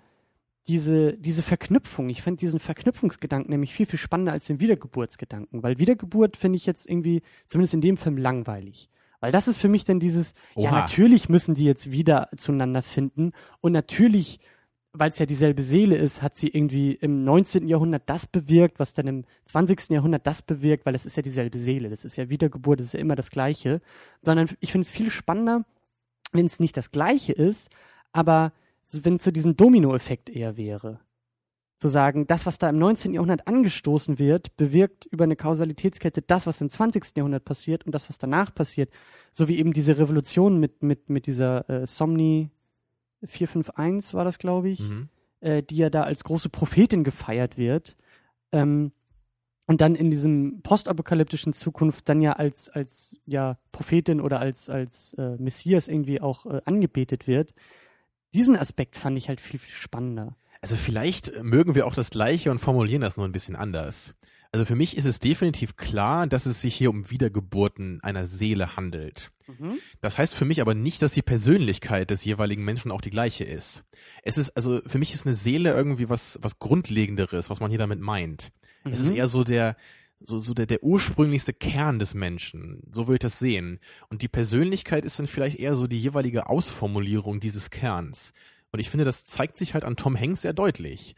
diese, diese Verknüpfung, ich fand diesen Verknüpfungsgedanken nämlich viel, viel spannender als den Wiedergeburtsgedanken, weil Wiedergeburt finde ich jetzt irgendwie, zumindest in dem Film, langweilig. Weil das ist für mich dann dieses, ja, Oha. natürlich müssen die jetzt wieder zueinander finden und natürlich, weil es ja dieselbe Seele ist, hat sie irgendwie im 19. Jahrhundert das bewirkt, was dann im 20. Jahrhundert das bewirkt, weil es ist ja dieselbe Seele, das ist ja Wiedergeburt, das ist ja immer das Gleiche, sondern ich finde es viel spannender, wenn es nicht das Gleiche ist, aber wenn es so diesen Dominoeffekt eher wäre. Zu sagen, das, was da im 19. Jahrhundert angestoßen wird, bewirkt über eine Kausalitätskette das, was im 20. Jahrhundert passiert und das, was danach passiert. So wie eben diese Revolution mit, mit, mit dieser äh, Somni 451 war das, glaube ich, Mhm. äh, die ja da als große Prophetin gefeiert wird. Ähm, und dann in diesem postapokalyptischen Zukunft dann ja als, als ja, Prophetin oder als, als äh, Messias irgendwie auch äh, angebetet wird. Diesen Aspekt fand ich halt viel, viel spannender. Also vielleicht mögen wir auch das Gleiche und formulieren das nur ein bisschen anders. Also für mich ist es definitiv klar, dass es sich hier um Wiedergeburten einer Seele handelt. Mhm. Das heißt für mich aber nicht, dass die Persönlichkeit des jeweiligen Menschen auch die gleiche ist. Es ist, also für mich ist eine Seele irgendwie was, was Grundlegenderes, was man hier damit meint. Es ist Mhm. eher so der, so, so der, der ursprünglichste Kern des Menschen. So würde ich das sehen. Und die Persönlichkeit ist dann vielleicht eher so die jeweilige Ausformulierung dieses Kerns. Und ich finde, das zeigt sich halt an Tom Hanks sehr deutlich.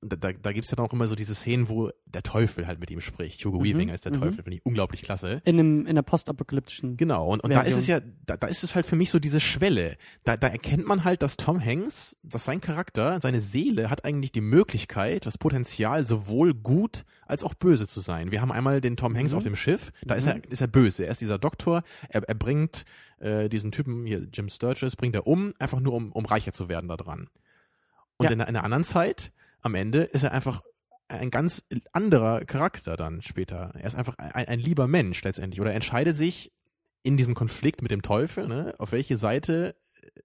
Da, da, da gibt es ja dann auch immer so diese Szenen, wo der Teufel halt mit ihm spricht. Hugo Mhm, Weaving als der mhm. Teufel, finde ich unglaublich klasse. In, einem, in einer postapokalyptischen. Genau, und, und da ist es ja, da, da ist es halt für mich so diese Schwelle. Da, da erkennt man halt, dass Tom Hanks, dass sein Charakter, seine Seele hat eigentlich die Möglichkeit, das Potenzial, sowohl gut als auch böse zu sein. Wir haben einmal den Tom Hanks Mhm. auf dem Schiff, da ist, Mhm. er, ist er böse. Er ist dieser Doktor, er, er bringt äh, diesen Typen hier, Jim Sturgis, bringt er um, einfach nur um, um reicher zu werden da dran. Und Ja. in, in einer anderen Zeit, am Ende, ist er einfach ein ganz anderer Charakter dann später. Er ist einfach ein, ein lieber Mensch letztendlich. Oder er entscheidet sich in diesem Konflikt mit dem Teufel, ne, auf welche Seite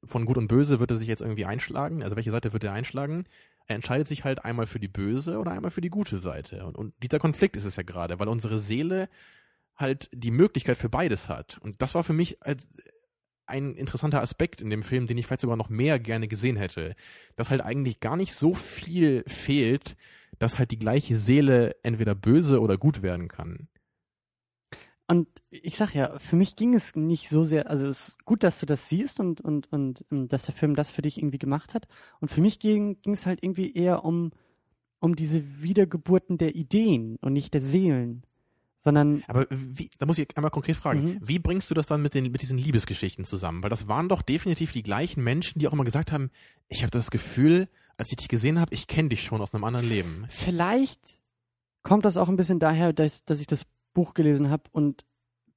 von Gut und Böse wird er sich jetzt irgendwie einschlagen, also welche Seite wird er einschlagen. Er entscheidet sich halt einmal für die böse oder einmal für die gute Seite. Und, und dieser Konflikt ist es ja gerade, weil unsere Seele halt die Möglichkeit für beides hat. Und das war für mich als ein interessanter Aspekt in dem Film, den ich vielleicht sogar noch mehr gerne gesehen hätte. Dass halt eigentlich gar nicht so viel fehlt, dass halt die gleiche Seele entweder böse oder gut werden kann. Und ich sag ja, für mich ging es nicht so sehr, also es ist gut, dass du das siehst und, und, und ähm, dass der Film das für dich irgendwie gemacht hat. Und für mich ging, ging es halt irgendwie eher um, um diese Wiedergeburten der Ideen und nicht der Seelen. Sondern, Aber wie, da muss ich einmal konkret fragen, Mhm. wie bringst du das dann mit, den, mit diesen Liebesgeschichten zusammen? Weil das waren doch definitiv die gleichen Menschen, die auch immer gesagt haben, ich habe das Gefühl, als ich dich gesehen habe, ich kenne dich schon aus einem anderen Leben. vielleicht kommt das auch ein bisschen daher, dass, dass ich das Buch gelesen habe und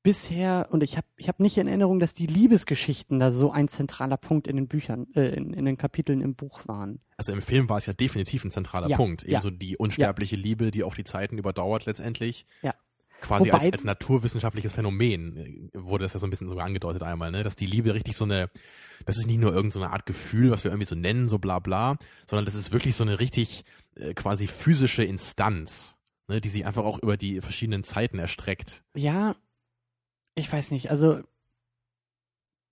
bisher, und ich habe ich hab nicht in Erinnerung, dass die Liebesgeschichten da so ein zentraler Punkt in den Büchern, äh, in, in den Kapiteln im Buch waren. Also im Film war es ja definitiv ein zentraler Ja, Punkt. ja. Ebenso die unsterbliche Liebe, die auch die Zeiten überdauert letztendlich. Ja. Quasi als, Wobei- als naturwissenschaftliches Phänomen äh, wurde das ja so ein bisschen sogar angedeutet einmal, ne? Dass die Liebe richtig so eine, das ist nicht nur irgendeine so eine Art Gefühl, was wir irgendwie so nennen, so bla bla, sondern das ist wirklich so eine richtig äh, quasi physische Instanz, ne? die sich einfach auch über die verschiedenen Zeiten erstreckt. Ja, ich weiß nicht, also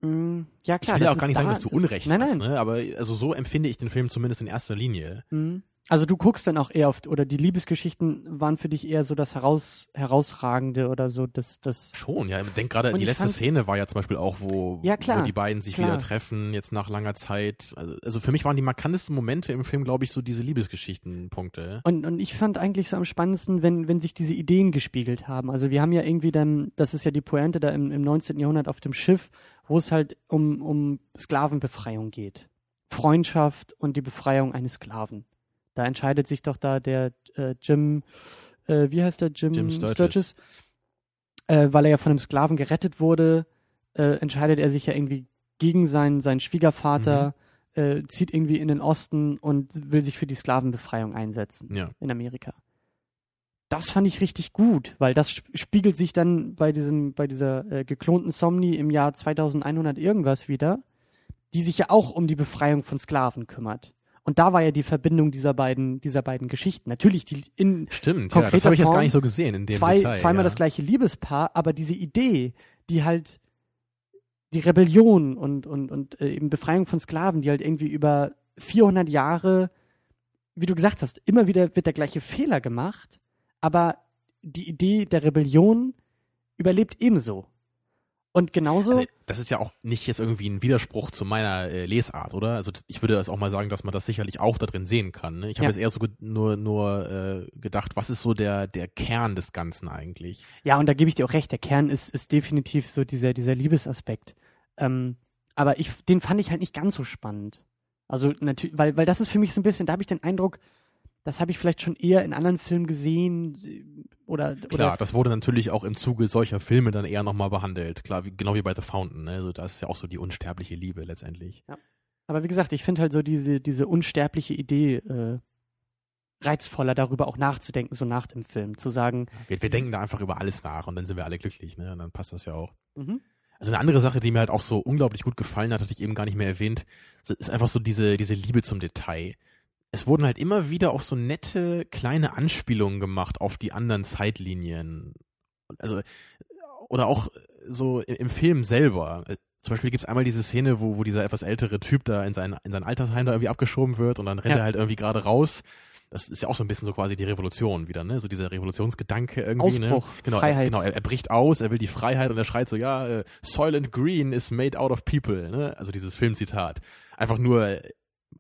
mh, ja klar. ich will ja auch gar nicht sagen, da, dass du Unrecht nein, hast, nein. ne? aber also so empfinde ich den Film zumindest in erster Linie. Mhm. Also du guckst dann auch eher auf, oder die Liebesgeschichten waren für dich eher so das heraus, herausragende oder so das, das. Schon, ja. Ich denke gerade, die letzte fand- Szene war ja zum Beispiel auch, wo, Ja, klar, wo die beiden sich klar. wieder treffen, jetzt nach langer Zeit. Also, also für mich waren die markantesten Momente im Film, glaube ich, so diese Liebesgeschichten-Punkte. Und, und ich fand eigentlich so am spannendsten, wenn, wenn sich diese Ideen gespiegelt haben. Also wir haben ja irgendwie dann, das ist ja die Pointe da im, im 19. Jahrhundert auf dem Schiff, wo es halt um, um Sklavenbefreiung geht. Freundschaft und die Befreiung eines Sklaven. Da entscheidet sich doch da der äh, Jim, äh, wie heißt der Jim, Jim Sturgis. Äh, weil er ja von einem Sklaven gerettet wurde, äh, entscheidet er sich ja irgendwie gegen seinen, seinen Schwiegervater, Mhm. äh, zieht irgendwie in den Osten und will sich für die Sklavenbefreiung einsetzen Ja. in Amerika. Das fand ich richtig gut, weil das sp- spiegelt sich dann bei diesem, bei dieser äh, geklonten Somni im Jahr 2100 irgendwas wieder, die sich ja auch um die Befreiung von Sklaven kümmert. Und da war ja die Verbindung dieser beiden, dieser beiden Geschichten. Natürlich die in Stimmt, ja. Das Konkreter habe ich jetzt gar nicht so gesehen in dem zwei, Detail. zweimal ja. das gleiche Liebespaar, aber diese Idee, die halt die Rebellion und, und, und äh, eben Befreiung von Sklaven, die halt irgendwie über 400 Jahre, wie du gesagt hast, immer wieder wird der gleiche Fehler gemacht, aber die Idee der Rebellion überlebt ebenso. Und genauso, Also, das ist ja auch nicht jetzt irgendwie ein Widerspruch zu meiner äh, Lesart, oder? Also ich würde das auch mal sagen, dass man das sicherlich auch da drin sehen kann. Ne? Ich habe Ja. jetzt eher so nur, nur äh, gedacht, was ist so der, der Kern des Ganzen eigentlich? ja, und da gebe ich dir auch recht, der Kern ist, ist definitiv so dieser, dieser Liebesaspekt. Ähm, aber ich, den fand ich halt nicht ganz so spannend. Also natürlich, weil, weil das ist für mich so ein bisschen, da habe ich den Eindruck, das habe ich vielleicht schon eher in anderen Filmen gesehen oder, Klar, oder das wurde natürlich auch im Zuge solcher Filme dann eher nochmal behandelt. Klar, wie, genau wie bei The Fountain. Ne? Also das ist ja auch so die unsterbliche Liebe letztendlich. aber wie gesagt, ich finde halt so diese, diese unsterbliche Idee äh, reizvoller, darüber auch nachzudenken, so nach dem Film, zu sagen, Wir, wir denken da einfach über alles nach und dann sind wir alle glücklich. Ne? Und dann passt das ja auch. mhm. Also eine andere Sache, die mir halt auch so unglaublich gut gefallen hat, hatte ich eben gar nicht mehr erwähnt, ist einfach so diese, diese Liebe zum Detail. Es wurden halt immer wieder auch so nette kleine Anspielungen gemacht auf die anderen Zeitlinien. Also, oder auch so im Film selber. Zum Beispiel gibt es einmal diese Szene, wo, wo dieser etwas ältere Typ da in sein, in sein Altersheim da irgendwie abgeschoben wird und dann rennt Ja. er halt irgendwie gerade raus. Das ist ja auch so ein bisschen so quasi die Revolution wieder, ne? So dieser Revolutionsgedanke irgendwie, Ausbruch, ne? Genau, Freiheit. Er, genau, er, er bricht aus, er will die Freiheit und er schreit so, ja, äh, Soylent Green is made out of people, ne? Also dieses Filmzitat. Einfach nur, äh,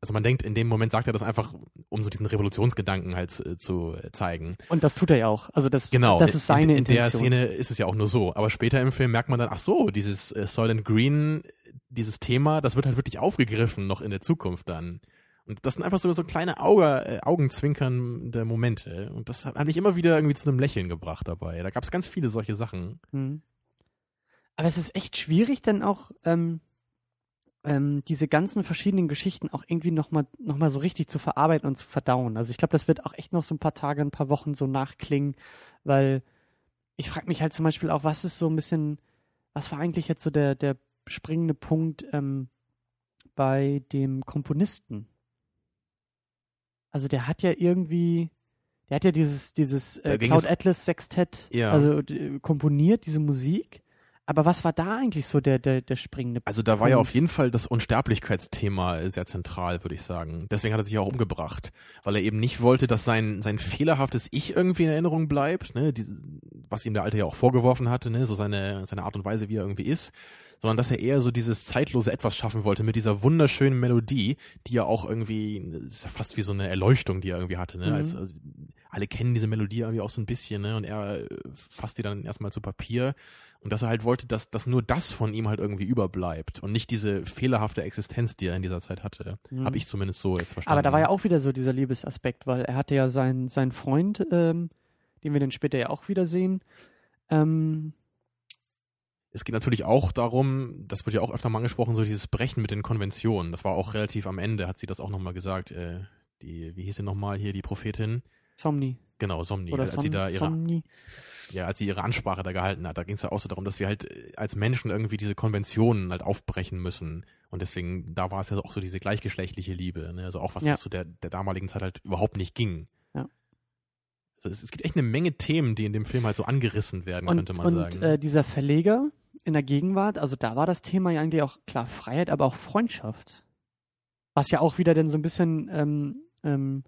also man denkt, in dem Moment sagt er das einfach, um so diesen Revolutionsgedanken halt äh, zu zeigen. Und das tut er ja auch. Also das, Genau. das ist seine in, in der Intention. Szene ist es ja auch nur so. Aber später im Film merkt man dann, ach so, dieses äh, Soylent Green, dieses Thema, das wird halt wirklich aufgegriffen noch in der Zukunft dann. Und das sind einfach so, so kleine Auge, äh, augenzwinkernde Momente. Und das hat hat mich immer wieder irgendwie zu einem Lächeln gebracht dabei. Da gab es ganz viele solche Sachen. Mhm. Aber es ist echt schwierig, dann auch ähm, ähm, diese ganzen verschiedenen Geschichten auch irgendwie nochmal noch mal so richtig zu verarbeiten und zu verdauen. Also ich glaube, das wird auch echt noch so ein paar Tage, ein paar Wochen so nachklingen, weil ich frage mich halt zum Beispiel auch, was ist so ein bisschen, was war eigentlich jetzt so der, der springende Punkt ähm, bei dem Komponisten? Also der hat ja irgendwie, der hat ja dieses, dieses äh, Cloud Atlas Sextett Ja. also d- komponiert, diese Musik. Aber was war da eigentlich so der, der, der springende Also da war ja Punkt? auf jeden Fall das Unsterblichkeitsthema sehr zentral, würde ich sagen. Deswegen hat er sich auch umgebracht, weil er eben nicht wollte, dass sein, sein fehlerhaftes Ich irgendwie in Erinnerung bleibt, ne, diese, was ihm der Alte ja auch vorgeworfen hatte, ne, so seine, seine Art und Weise, wie er irgendwie ist, sondern dass er eher so dieses zeitlose Etwas schaffen wollte mit dieser wunderschönen Melodie, die ja auch irgendwie, ist ja fast wie so eine Erleuchtung, die er irgendwie hatte, ne, Mhm. als, also, alle kennen diese Melodie irgendwie auch so ein bisschen, ne, und er äh, fasst die dann erstmal zu Papier und dass er halt wollte, dass, dass nur das von ihm halt irgendwie überbleibt und nicht diese fehlerhafte Existenz, die er in dieser Zeit hatte. Mhm. Habe ich zumindest so jetzt verstanden. Aber da war ja auch wieder so dieser Liebesaspekt, weil er hatte ja seinen, seinen Freund, ähm, den wir dann später ja auch wiedersehen. Ähm, Es geht natürlich auch darum, das wird ja auch öfter mal angesprochen, so dieses Brechen mit den Konventionen. Das war auch relativ am Ende, hat sie das auch nochmal gesagt. Äh, die, wie hieß sie nochmal hier, die Prophetin? Somni. Genau, Somni. Oder als Som sie da ihre, Somni. ja, als sie ihre Ansprache da gehalten hat, da ging es ja auch so darum, dass wir halt äh, als Menschen irgendwie diese Konventionen halt aufbrechen müssen. Und deswegen, da war es ja auch so diese gleichgeschlechtliche Liebe, ne? Also auch was, Ja. was zu der, der damaligen Zeit halt überhaupt nicht ging. Ja. Also es, es gibt echt eine Menge Themen, die in dem Film halt so angerissen werden, Und, könnte man und sagen. äh, dieser Verleger in der Gegenwart, also da war das Thema ja eigentlich auch klar Freiheit, aber auch Freundschaft. Was ja auch wieder dann so ein bisschen ähm, ähm,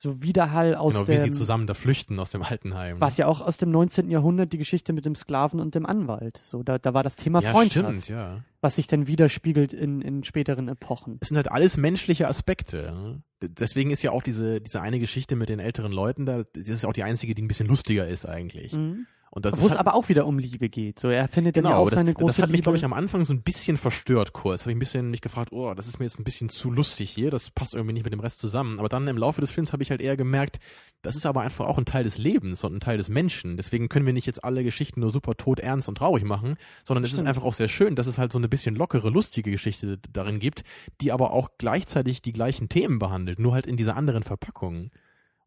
so Widerhall aus genau, wie sie dem, zusammen da flüchten aus dem Altenheim. was ja auch aus dem 19. Jahrhundert die Geschichte mit dem Sklaven und dem Anwalt. So, da, da war das Thema ja, Freundschaft, stimmt, ja. was sich dann widerspiegelt in, in späteren Epochen. Es sind halt alles menschliche Aspekte. ne? Deswegen ist ja auch diese, diese eine Geschichte mit den älteren Leuten da, das ist auch die einzige, die ein bisschen lustiger ist eigentlich. Mhm. Und das Wo es halt, aber auch wieder um Liebe geht. So, er findet dann ja genau, auch das, seine große das hat mich, Liebe. glaube ich, am Anfang so ein bisschen verstört kurz. Habe ich ein bisschen mich gefragt, oh, das ist mir jetzt ein bisschen zu lustig hier, das passt irgendwie nicht mit dem Rest zusammen. Aber dann im Laufe des Films habe ich halt eher gemerkt, das ist aber einfach auch ein Teil des Lebens und ein Teil des Menschen. Deswegen können wir nicht jetzt alle Geschichten nur super tot, ernst und traurig machen, sondern es ist einfach auch sehr schön, dass es halt so eine bisschen lockere, lustige Geschichte darin gibt, die aber auch gleichzeitig die gleichen Themen behandelt, nur halt in dieser anderen Verpackung.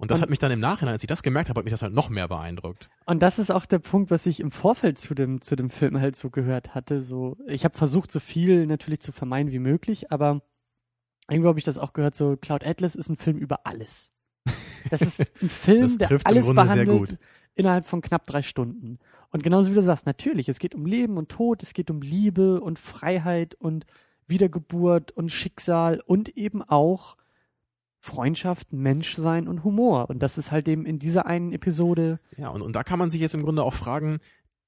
Und das Und- hat mich dann im Nachhinein, als ich das gemerkt habe, hat mich das halt noch mehr beeindruckt. Und das ist auch der Punkt, was ich im Vorfeld zu dem, zu dem Film halt so gehört hatte. So, ich habe versucht, so viel natürlich zu vermeiden wie möglich, aber irgendwo habe ich das auch gehört, so Cloud Atlas ist ein Film über alles. Das ist ein Film, Das der im alles sehr behandelt gut. innerhalb von knapp drei Stunden. Und genauso wie du sagst, natürlich, es geht um Leben und Tod, es geht um Liebe und Freiheit und Wiedergeburt und Schicksal und eben auch Freundschaft, Menschsein und Humor. Und das ist halt eben in dieser einen Episode Ja, und, und da kann man sich jetzt im Grunde auch fragen,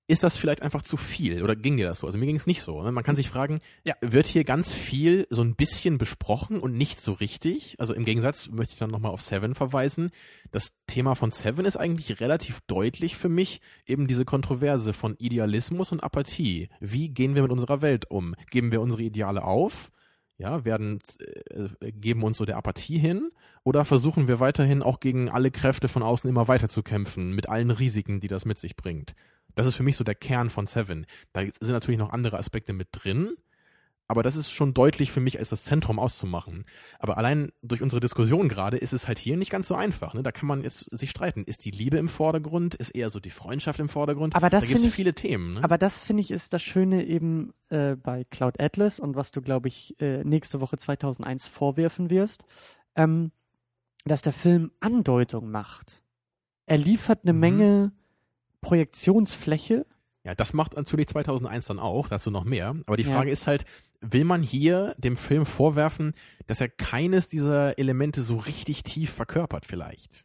ist das vielleicht einfach zu viel oder ging dir das so? Also mir ging es nicht so. Ne? Man kann sich fragen, Ja. wird hier ganz viel so ein bisschen besprochen und nicht so richtig? Also im Gegensatz möchte ich dann nochmal auf Seven verweisen. Das Thema von Seven ist eigentlich relativ deutlich für mich, eben diese Kontroverse von Idealismus und Apathie. Wie gehen wir mit unserer Welt um? Geben wir unsere Ideale auf? Ja, werden, äh, geben uns so der Apathie hin oder versuchen wir weiterhin auch gegen alle Kräfte von außen immer weiter zu kämpfen, mit allen Risiken, die das mit sich bringt? Das ist für mich so der Kern von Seven. Da sind natürlich noch andere Aspekte mit drin, aber das ist schon deutlich für mich als das Zentrum auszumachen. Aber allein durch unsere Diskussion gerade ist es halt hier nicht ganz so einfach. Ne? Da kann man jetzt sich streiten. Ist die Liebe im Vordergrund? Ist eher so die Freundschaft im Vordergrund? Aber das da gibt es viele Themen. Ne? Aber das finde ich ist das Schöne eben äh, bei Cloud Atlas und was du, glaube ich, äh, nächste Woche 2001 vorwerfen wirst, ähm, dass der Film Andeutung macht. Er liefert eine Mhm. Menge Projektionsfläche. Ja, das macht natürlich 2001 dann auch, dazu noch mehr. Aber die Ja. Frage ist halt, will man hier dem Film vorwerfen, dass er keines dieser Elemente so richtig tief verkörpert vielleicht?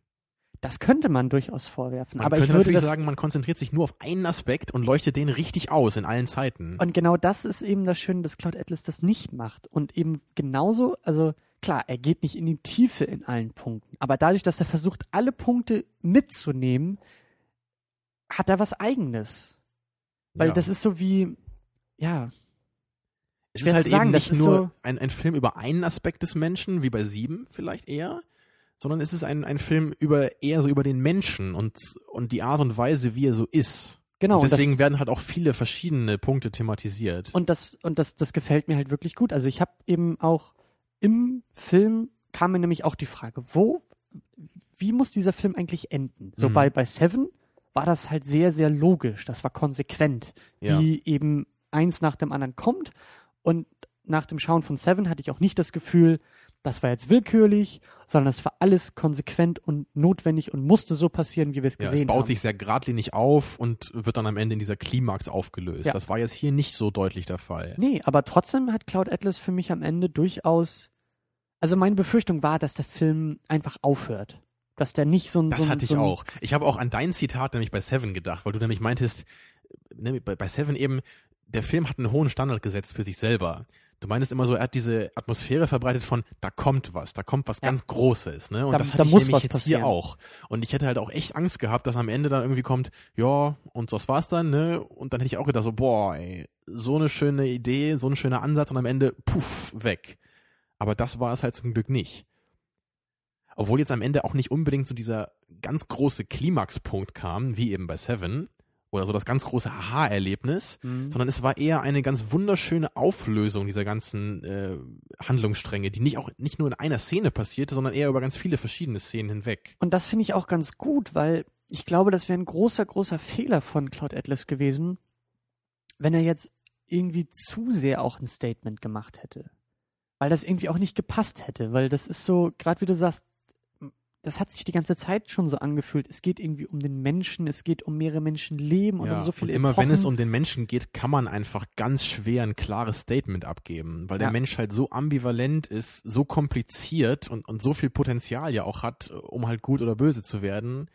Das könnte man durchaus vorwerfen. Man aber könnte ich würde natürlich sagen, man konzentriert sich nur auf einen Aspekt und leuchtet den richtig aus in allen Zeiten. Und genau das ist eben das Schöne, dass Cloud Atlas das nicht macht. Und eben genauso, also klar, er geht nicht in die Tiefe in allen Punkten, aber dadurch, dass er versucht, alle Punkte mitzunehmen, hat er was Eigenes. Weil Ja. das ist so wie, ja, es ist halt sagen, eben nicht nur so- ein, ein Film über einen Aspekt des Menschen, wie bei Sieben vielleicht eher, sondern es ist ein, ein Film über eher so über den Menschen und, und die Art und Weise, wie er so ist. genau. und und deswegen das, werden halt auch viele verschiedene Punkte thematisiert. und das, und das, das gefällt mir halt wirklich gut. Also ich habe eben auch im Film kam mir nämlich auch die Frage, wo, wie muss dieser Film eigentlich enden? So Mhm. bei, bei Seven war das halt sehr, sehr logisch. Das war konsequent. ja. wie eben eins nach dem anderen kommt. Und nach dem Schauen von Seven hatte ich auch nicht das Gefühl, das war jetzt willkürlich, sondern es war alles konsequent und notwendig und musste so passieren, wie wir es Ja, gesehen es baut haben. sich sehr geradlinig auf und wird dann am Ende in dieser Klimax aufgelöst. Ja. Das war jetzt hier nicht so deutlich der Fall. Nee, aber trotzdem hat Cloud Atlas für mich am Ende durchaus. Also meine Befürchtung war, dass der Film einfach aufhört. Dass der nicht so ein. Das so hatte ich so auch. Ich habe auch an dein Zitat nämlich bei Seven gedacht, weil du nämlich meintest, bei, Seven eben, der Film hat einen hohen Standard gesetzt für sich selber. Du meinst immer so, er hat diese Atmosphäre verbreitet von, da kommt was, da kommt was Ja. ganz Großes, ne? Und Da- das da hatte ich muss nämlich was jetzt passieren. hier auch. Und ich hätte halt auch echt Angst gehabt, dass am Ende dann irgendwie kommt, ja, und das war's dann, ne? Und dann hätte ich auch gedacht so, boah, ey, so eine schöne Idee, so ein schöner Ansatz und am Ende, puff, weg. Aber das war es halt zum Glück nicht. Obwohl jetzt am Ende auch nicht unbedingt so dieser ganz große Klimaxpunkt kam, wie eben bei Seven, oder so das ganz große Aha-Erlebnis, Mhm. sondern es war eher eine ganz wunderschöne Auflösung dieser ganzen äh, Handlungsstränge, die nicht auch nicht nur in einer Szene passierte, sondern eher über ganz viele verschiedene Szenen hinweg. Und das finde ich auch ganz gut, weil ich glaube, das wäre ein großer, großer Fehler von Cloud Atlas gewesen, wenn er jetzt irgendwie zu sehr auch ein Statement gemacht hätte. Weil das irgendwie auch nicht gepasst hätte, weil das ist so, gerade wie du sagst, das hat sich die ganze Zeit schon so angefühlt. Es geht irgendwie um den Menschen, es geht um mehrere Menschenleben und um so viele und immer Epochen. wenn es um den Menschen geht, kann man einfach ganz schwer ein klares Statement abgeben, weil der Ja. Mensch halt so ambivalent ist, so kompliziert und, und so viel Potenzial ja auch hat, um halt gut oder böse zu werden.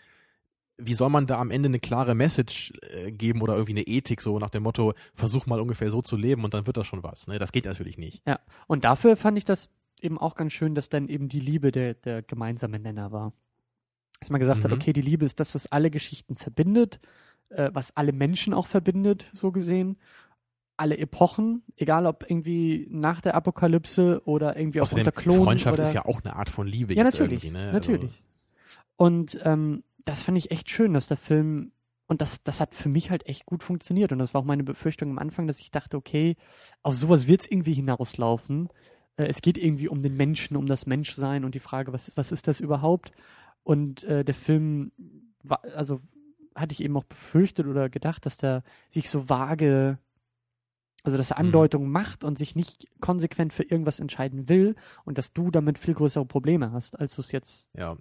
Wie soll man da am Ende eine klare Message äh, geben oder irgendwie eine Ethik so nach dem Motto, versuch mal ungefähr so zu leben und dann wird das schon was. Ne? Das geht natürlich nicht. Ja, und dafür fand ich das eben auch ganz schön, dass dann eben die Liebe der, der gemeinsame Nenner war. Dass man gesagt hat, Mhm. okay, die Liebe ist das, was alle Geschichten verbindet, äh, was alle Menschen auch verbindet, so gesehen. Alle Epochen, egal ob irgendwie nach der Apokalypse oder irgendwie auch unter Klonen. Freundschaft oder, ist ja auch eine Art von Liebe ja, jetzt natürlich. Ne? Also, natürlich. Und ähm, das fand ich echt schön, dass der Film und das, das hat für mich halt echt gut funktioniert. Und das war auch meine Befürchtung am Anfang, dass ich dachte, okay, auf sowas wird es irgendwie hinauslaufen. Äh, es geht irgendwie um den Menschen, um das Menschsein und die Frage, was, was ist das überhaupt? Und äh, der Film, war, also hatte ich eben auch befürchtet oder gedacht, dass der sich so vage, also dass er Mhm. Andeutungen macht und sich nicht konsequent für irgendwas entscheiden will und dass du damit viel größere Probleme hast, als du es jetzt. Ja.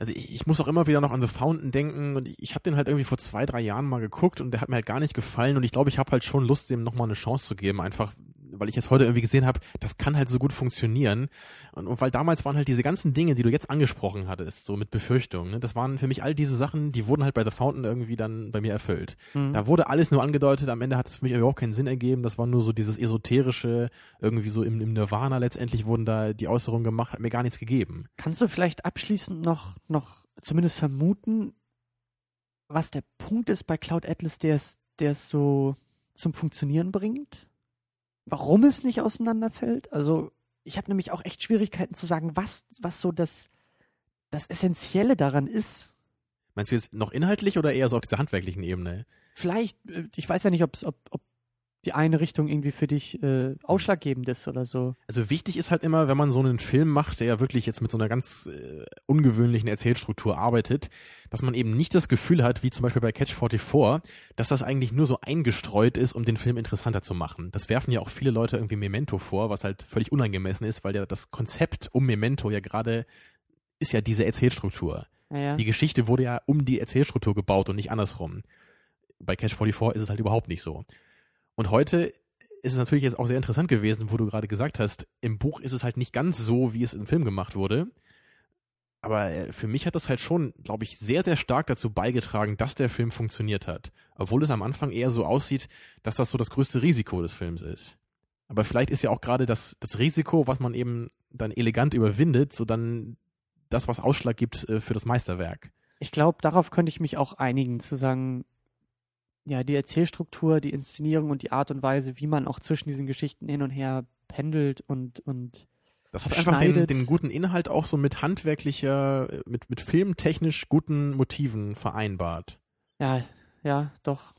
Also ich, ich muss auch immer wieder noch an The Fountain denken und ich, ich habe den halt irgendwie vor zwei, drei Jahren mal geguckt und der hat mir halt gar nicht gefallen und ich glaube, ich habe halt schon Lust, dem nochmal eine Chance zu geben, einfach weil ich jetzt heute irgendwie gesehen habe, das kann halt so gut funktionieren und, und weil damals waren halt diese ganzen Dinge, die du jetzt angesprochen hattest, so mit Befürchtungen, ne, das waren für mich all diese Sachen, die wurden halt bei The Fountain irgendwie dann bei mir erfüllt. Mhm. Da wurde alles nur angedeutet, am Ende hat es für mich überhaupt keinen Sinn ergeben, das war nur so dieses esoterische, irgendwie so im, im Nirvana letztendlich wurden da die Äußerungen gemacht, hat mir gar nichts gegeben. Kannst du vielleicht abschließend noch, noch zumindest vermuten, was der Punkt ist bei Cloud Atlas, der es, der es so zum Funktionieren bringt? Warum es nicht auseinanderfällt? Also, ich habe nämlich auch echt Schwierigkeiten zu sagen, was, was so das, das Essentielle daran ist. Meinst du jetzt noch inhaltlich oder eher so auf dieser handwerklichen Ebene? Vielleicht, äh, ich weiß ja nicht, ob's, ob, ob die eine Richtung irgendwie für dich äh, ausschlaggebend ist oder so. Also wichtig ist halt immer, wenn man so einen Film macht, der ja wirklich jetzt mit so einer ganz äh, ungewöhnlichen Erzählstruktur arbeitet, dass man eben nicht das Gefühl hat, wie zum Beispiel bei Catch 44, dass das eigentlich nur so eingestreut ist, um den Film interessanter zu machen. Das werfen ja auch viele Leute irgendwie Memento vor, was halt völlig unangemessen ist, weil ja das Konzept um Memento ja gerade ist ja diese Erzählstruktur. Ja, Die Geschichte wurde ja um die Erzählstruktur gebaut und nicht andersrum. Bei Catch 44 ist es halt überhaupt nicht so. Und heute ist es natürlich jetzt auch sehr interessant gewesen, wo du gerade gesagt hast, im Buch ist es halt nicht ganz so, wie es im Film gemacht wurde. Aber äh, für mich hat das halt schon, glaube ich, sehr, sehr stark dazu beigetragen, dass der Film funktioniert hat. Obwohl es am Anfang eher so aussieht, dass das so das größte Risiko des Films ist. Aber vielleicht ist ja auch gerade das, das Risiko, was man eben dann elegant überwindet, so dann das, was Ausschlag gibt äh, für das Meisterwerk. Ich glaube, darauf könnte ich mich auch einigen, zu sagen, ja, die Erzählstruktur, die Inszenierung und die Art und Weise, wie man auch zwischen diesen Geschichten hin und her pendelt und, und Das hat einfach den, den guten Inhalt auch so mit handwerklicher, mit, mit filmtechnisch guten Motiven vereinbart. ja, ja, doch.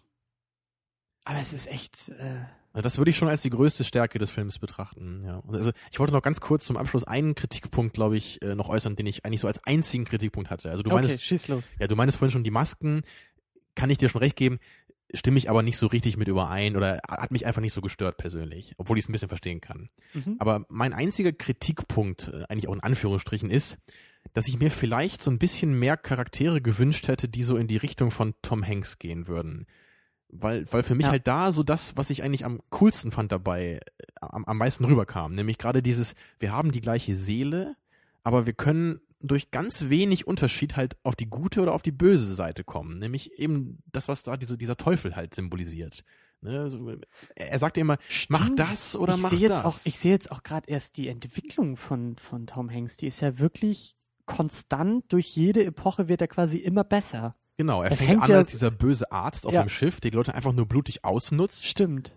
Aber es ist echt, äh, Also das würde ich schon als die größte Stärke des Films betrachten. Ja. Also ich wollte noch ganz kurz zum Abschluss einen Kritikpunkt, glaube ich, äh, noch äußern, den ich eigentlich so als einzigen Kritikpunkt hatte. Also du okay, meinst, schieß los. ja, du meinst vorhin schon die Masken, kann ich dir schon recht geben, stimme ich aber nicht so richtig mit überein oder hat mich einfach nicht so gestört persönlich, obwohl ich es ein bisschen verstehen kann. Mhm. Aber mein einziger Kritikpunkt, äh, eigentlich auch in Anführungsstrichen, ist, dass ich mir vielleicht so ein bisschen mehr Charaktere gewünscht hätte, die so in die Richtung von Tom Hanks gehen würden. Weil, weil für mich Ja. halt da so das, was ich eigentlich am coolsten fand dabei, äh, am, am meisten rüberkam. Nämlich gerade dieses, wir haben die gleiche Seele, aber wir können durch ganz wenig Unterschied halt auf die gute oder auf die böse Seite kommen. Nämlich eben das, was da diese, dieser Teufel halt symbolisiert. Ne? So, er sagt immer, mach Stimmt. das oder ich mach das. Auch, ich sehe jetzt auch gerade erst die Entwicklung von, von Tom Hanks. Die ist ja wirklich konstant. Durch jede Epoche wird er quasi immer besser. Genau, er, Er fängt, fängt an ja- als dieser böse Arzt auf Ja. dem Schiff, der die Leute einfach nur blutig ausnutzt. Stimmt.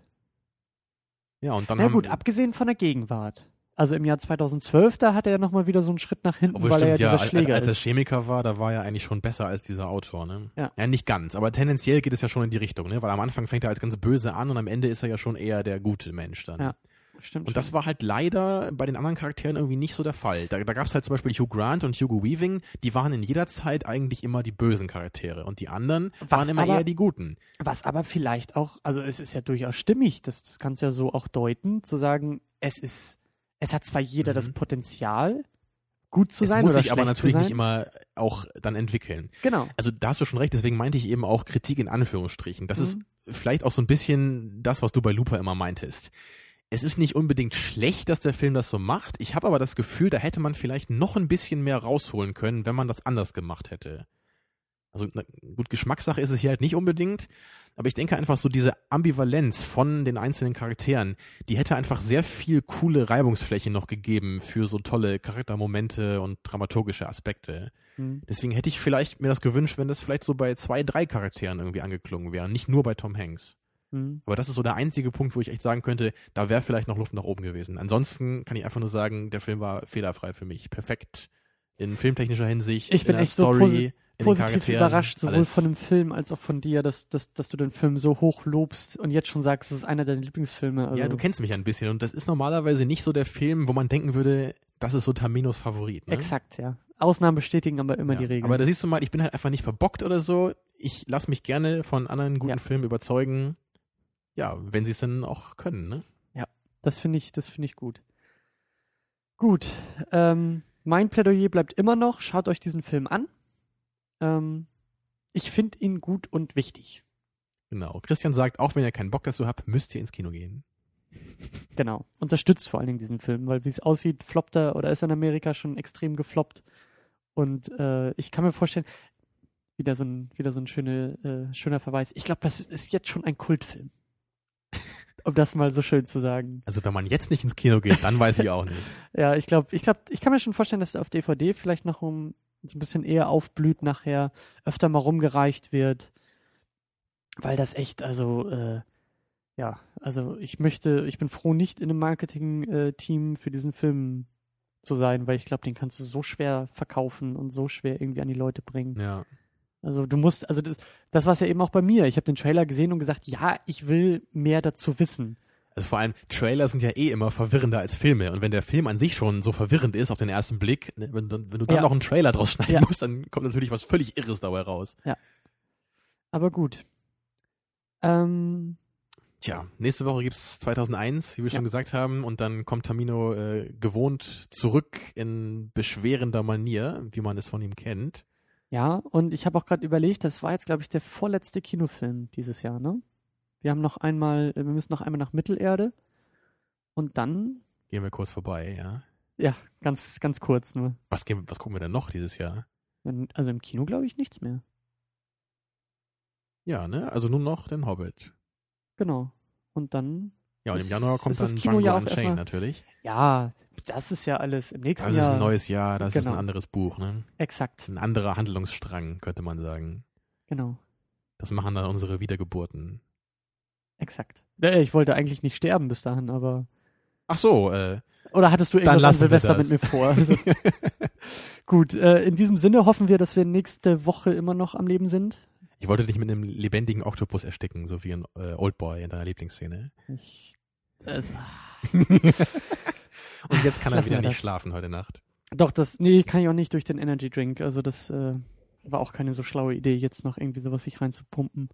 Ja, und dann Na haben, gut, abgesehen von der Gegenwart. Also im Jahr 2012, da hat er ja nochmal wieder so einen Schritt nach hinten, obwohl weil stimmt, er ja ja, dieser als, Schläger als er. Chemiker war, da war er eigentlich schon besser als dieser Autor, ne? Ja. ja, nicht ganz, aber tendenziell geht es ja schon in die Richtung, ne? Weil am Anfang fängt er als ganz böse an und am Ende ist er ja schon eher der gute Mensch dann. Ja, Stimmt Und das war halt leider bei den anderen Charakteren irgendwie nicht so der Fall. Da, da gab es halt zum Beispiel Hugh Grant und Hugo Weaving, die waren in jeder Zeit eigentlich immer die bösen Charaktere und die anderen Was waren immer aber- eher die guten. Was aber vielleicht auch, also es ist ja durchaus stimmig, das, das kannst du ja so auch deuten, zu sagen, es ist, es hat zwar jeder Mhm. das Potenzial, gut zu es sein muss oder sich aber natürlich nicht immer auch dann entwickeln. Genau. Also da hast du schon recht, deswegen meinte ich eben auch Kritik in Anführungsstrichen. Das Mhm. ist vielleicht auch so ein bisschen das, was du bei Looper immer meintest. Es ist nicht unbedingt schlecht, dass der Film das so macht. Ich habe aber das Gefühl, da hätte man vielleicht noch ein bisschen mehr rausholen können, wenn man das anders gemacht hätte. Also na, gut, Geschmackssache ist es hier halt nicht unbedingt, aber ich denke einfach so diese Ambivalenz von den einzelnen Charakteren, die hätte einfach sehr viel coole Reibungsfläche noch gegeben für so tolle Charaktermomente und dramaturgische Aspekte. Hm. Deswegen hätte ich vielleicht mir das gewünscht, wenn das vielleicht so bei zwei, drei Charakteren irgendwie angeklungen wäre, nicht nur bei Tom Hanks. Hm. Aber das ist so der einzige Punkt, wo ich echt sagen könnte, da wäre vielleicht noch Luft nach oben gewesen. Ansonsten kann ich einfach nur sagen, der Film war fehlerfrei für mich. Perfekt in filmtechnischer Hinsicht, Ich bin in der echt so Story, posi- in den Positiv überrascht, sowohl alles. von dem Film als auch von dir, dass, dass, dass du den Film so hoch lobst und jetzt schon sagst, es ist einer deiner Lieblingsfilme. Also, Ja, du kennst mich ein bisschen und das ist normalerweise nicht so der Film, wo man denken würde, das ist so Taminos Favorit. Ne? Exakt, ja. Ausnahmen bestätigen aber immer Ja, die Regeln. Aber da siehst du mal, ich bin halt einfach nicht verbockt oder so. Ich lasse mich gerne von anderen guten Ja. Filmen überzeugen. Ja, wenn sie es dann auch können, ne? Das finde ich, das finde ich gut. Gut. Ähm, mein Plädoyer bleibt immer noch, schaut euch diesen Film an. Ähm, ich finde ihn gut und wichtig. Genau. Christian sagt, auch wenn ihr keinen Bock dazu habt, müsst ihr ins Kino gehen. Genau. Unterstützt vor allen Dingen diesen Film, weil wie es aussieht, floppt er oder ist er in Amerika schon extrem gefloppt. Und äh, ich kann mir vorstellen, wieder so ein, wieder so ein schöne, äh, schöner Verweis. Ich glaube, das ist jetzt schon ein Kultfilm. Um das mal so schön zu sagen. Also wenn man jetzt nicht ins Kino geht, dann weiß ich auch nicht. Ja, ich glaube, ich glaube, ich kann mir schon vorstellen, dass auf DVD vielleicht noch um so ein bisschen eher aufblüht nachher, öfter mal rumgereicht wird, weil das echt, also äh, ja, also ich möchte, ich bin froh, nicht in einem Marketing-Team für diesen Film zu sein, weil ich glaube, den kannst du so schwer verkaufen und so schwer irgendwie an die Leute bringen. Ja. Also du musst, also das, das war es ja eben auch bei mir. Ich habe den Trailer gesehen und gesagt, ja, ich will mehr dazu wissen. Also vor allem, Trailer sind ja eh immer verwirrender als Filme. Und wenn der Film an sich schon so verwirrend ist auf den ersten Blick, ne, wenn, wenn du dann Ja. noch einen Trailer draus schneiden Ja. musst, dann kommt natürlich was völlig Irres dabei raus. Aber gut. Ähm, Tja, nächste Woche gibt's 2001, wie wir Ja. schon gesagt haben, und dann kommt Tamino äh, gewohnt zurück in beschwerender Manier, wie man es von ihm kennt. Ja, und ich habe auch gerade überlegt, das war jetzt, glaube ich, der vorletzte Kinofilm dieses Jahr, ne? Wir haben noch einmal, äh, wir müssen noch einmal nach Mittelerde und dann, Gehen wir kurz vorbei, ja. ja, ganz, ganz kurz nur. Was, gehen, was gucken wir denn noch dieses Jahr? Also im Kino glaube ich nichts mehr. Ja, ne? Also nur noch den Hobbit. Genau. Und dann, Ja, und im Ist- Januar kommt ist das dann Django ja Unchained natürlich. ja, das ist ja alles im nächsten Das ist Jahr. ein neues Jahr, das ist Genau. ein anderes Buch, ne? Exakt, Ein anderer Handlungsstrang, könnte man sagen. genau, Das machen dann unsere Wiedergeburten. exakt. Ich wollte eigentlich nicht sterben bis dahin, aber. Ach so, äh, Oder hattest du irgendwas an Silvester das. mit mir vor? Also, gut, äh, in diesem Sinne hoffen wir, dass wir nächste Woche immer noch am Leben sind. ich wollte dich mit einem lebendigen Oktopus ersticken, so wie ein äh, Oldboy in deiner Lieblingsszene. Ich, Und jetzt kann er Lassen wieder nicht das. schlafen heute Nacht. doch, das, nee, kann ich auch nicht durch den Energy Drink. Also das äh, war auch keine so schlaue Idee, jetzt noch irgendwie sowas sich reinzupumpen.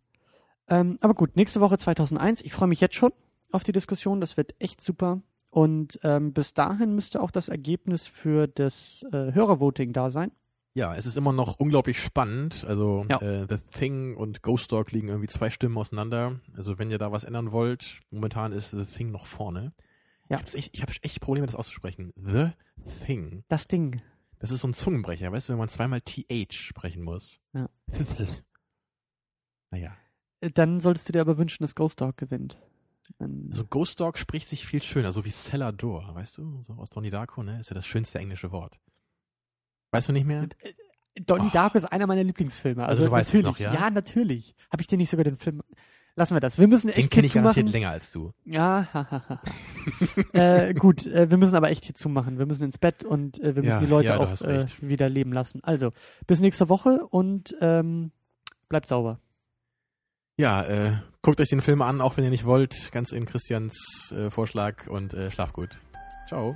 Ähm, aber gut, nächste Woche 2001. Ich freue mich jetzt schon auf die Diskussion. Das wird echt super. Und ähm, bis dahin müsste auch das Ergebnis für das äh, Hörervoting da sein. Ja, es ist immer noch unglaublich spannend. Also Ja. äh, The Thing und Ghost Dog liegen irgendwie zwei Stimmen auseinander. Also wenn ihr da was ändern wollt, momentan ist The Thing noch vorne. Ja. Ich habe echt, ich hab echt Probleme, das auszusprechen. The Thing. Das Ding. Das ist so ein Zungenbrecher, weißt du, wenn man zweimal TH sprechen muss. Ja. naja. Äh, Dann solltest du dir aber wünschen, dass Ghost Dog gewinnt. Dann, Also Ghost Dog spricht sich viel schöner, so wie Cellar Door, weißt du? So aus Donnie Darko, ne? Ist ja das schönste englische Wort. Weißt du nicht mehr? Donnie Oh. Darko ist einer meiner Lieblingsfilme. Also Also, du weißt es noch, ja? Ja, natürlich. Habe ich dir nicht sogar den Film. Lassen wir das. Wir müssen echt Den kenne ich garantiert länger als du. Ja, hahaha. äh, gut, äh, wir müssen aber echt hier zumachen. Wir müssen ins Bett und äh, wir müssen Ja, die Leute ja, auch äh, wieder leben lassen. Also, bis nächste Woche und ähm, bleibt sauber. Ja, äh, guckt euch den Film an, auch wenn ihr nicht wollt. Ganz in Christians äh, Vorschlag und äh, schlaf gut. Ciao.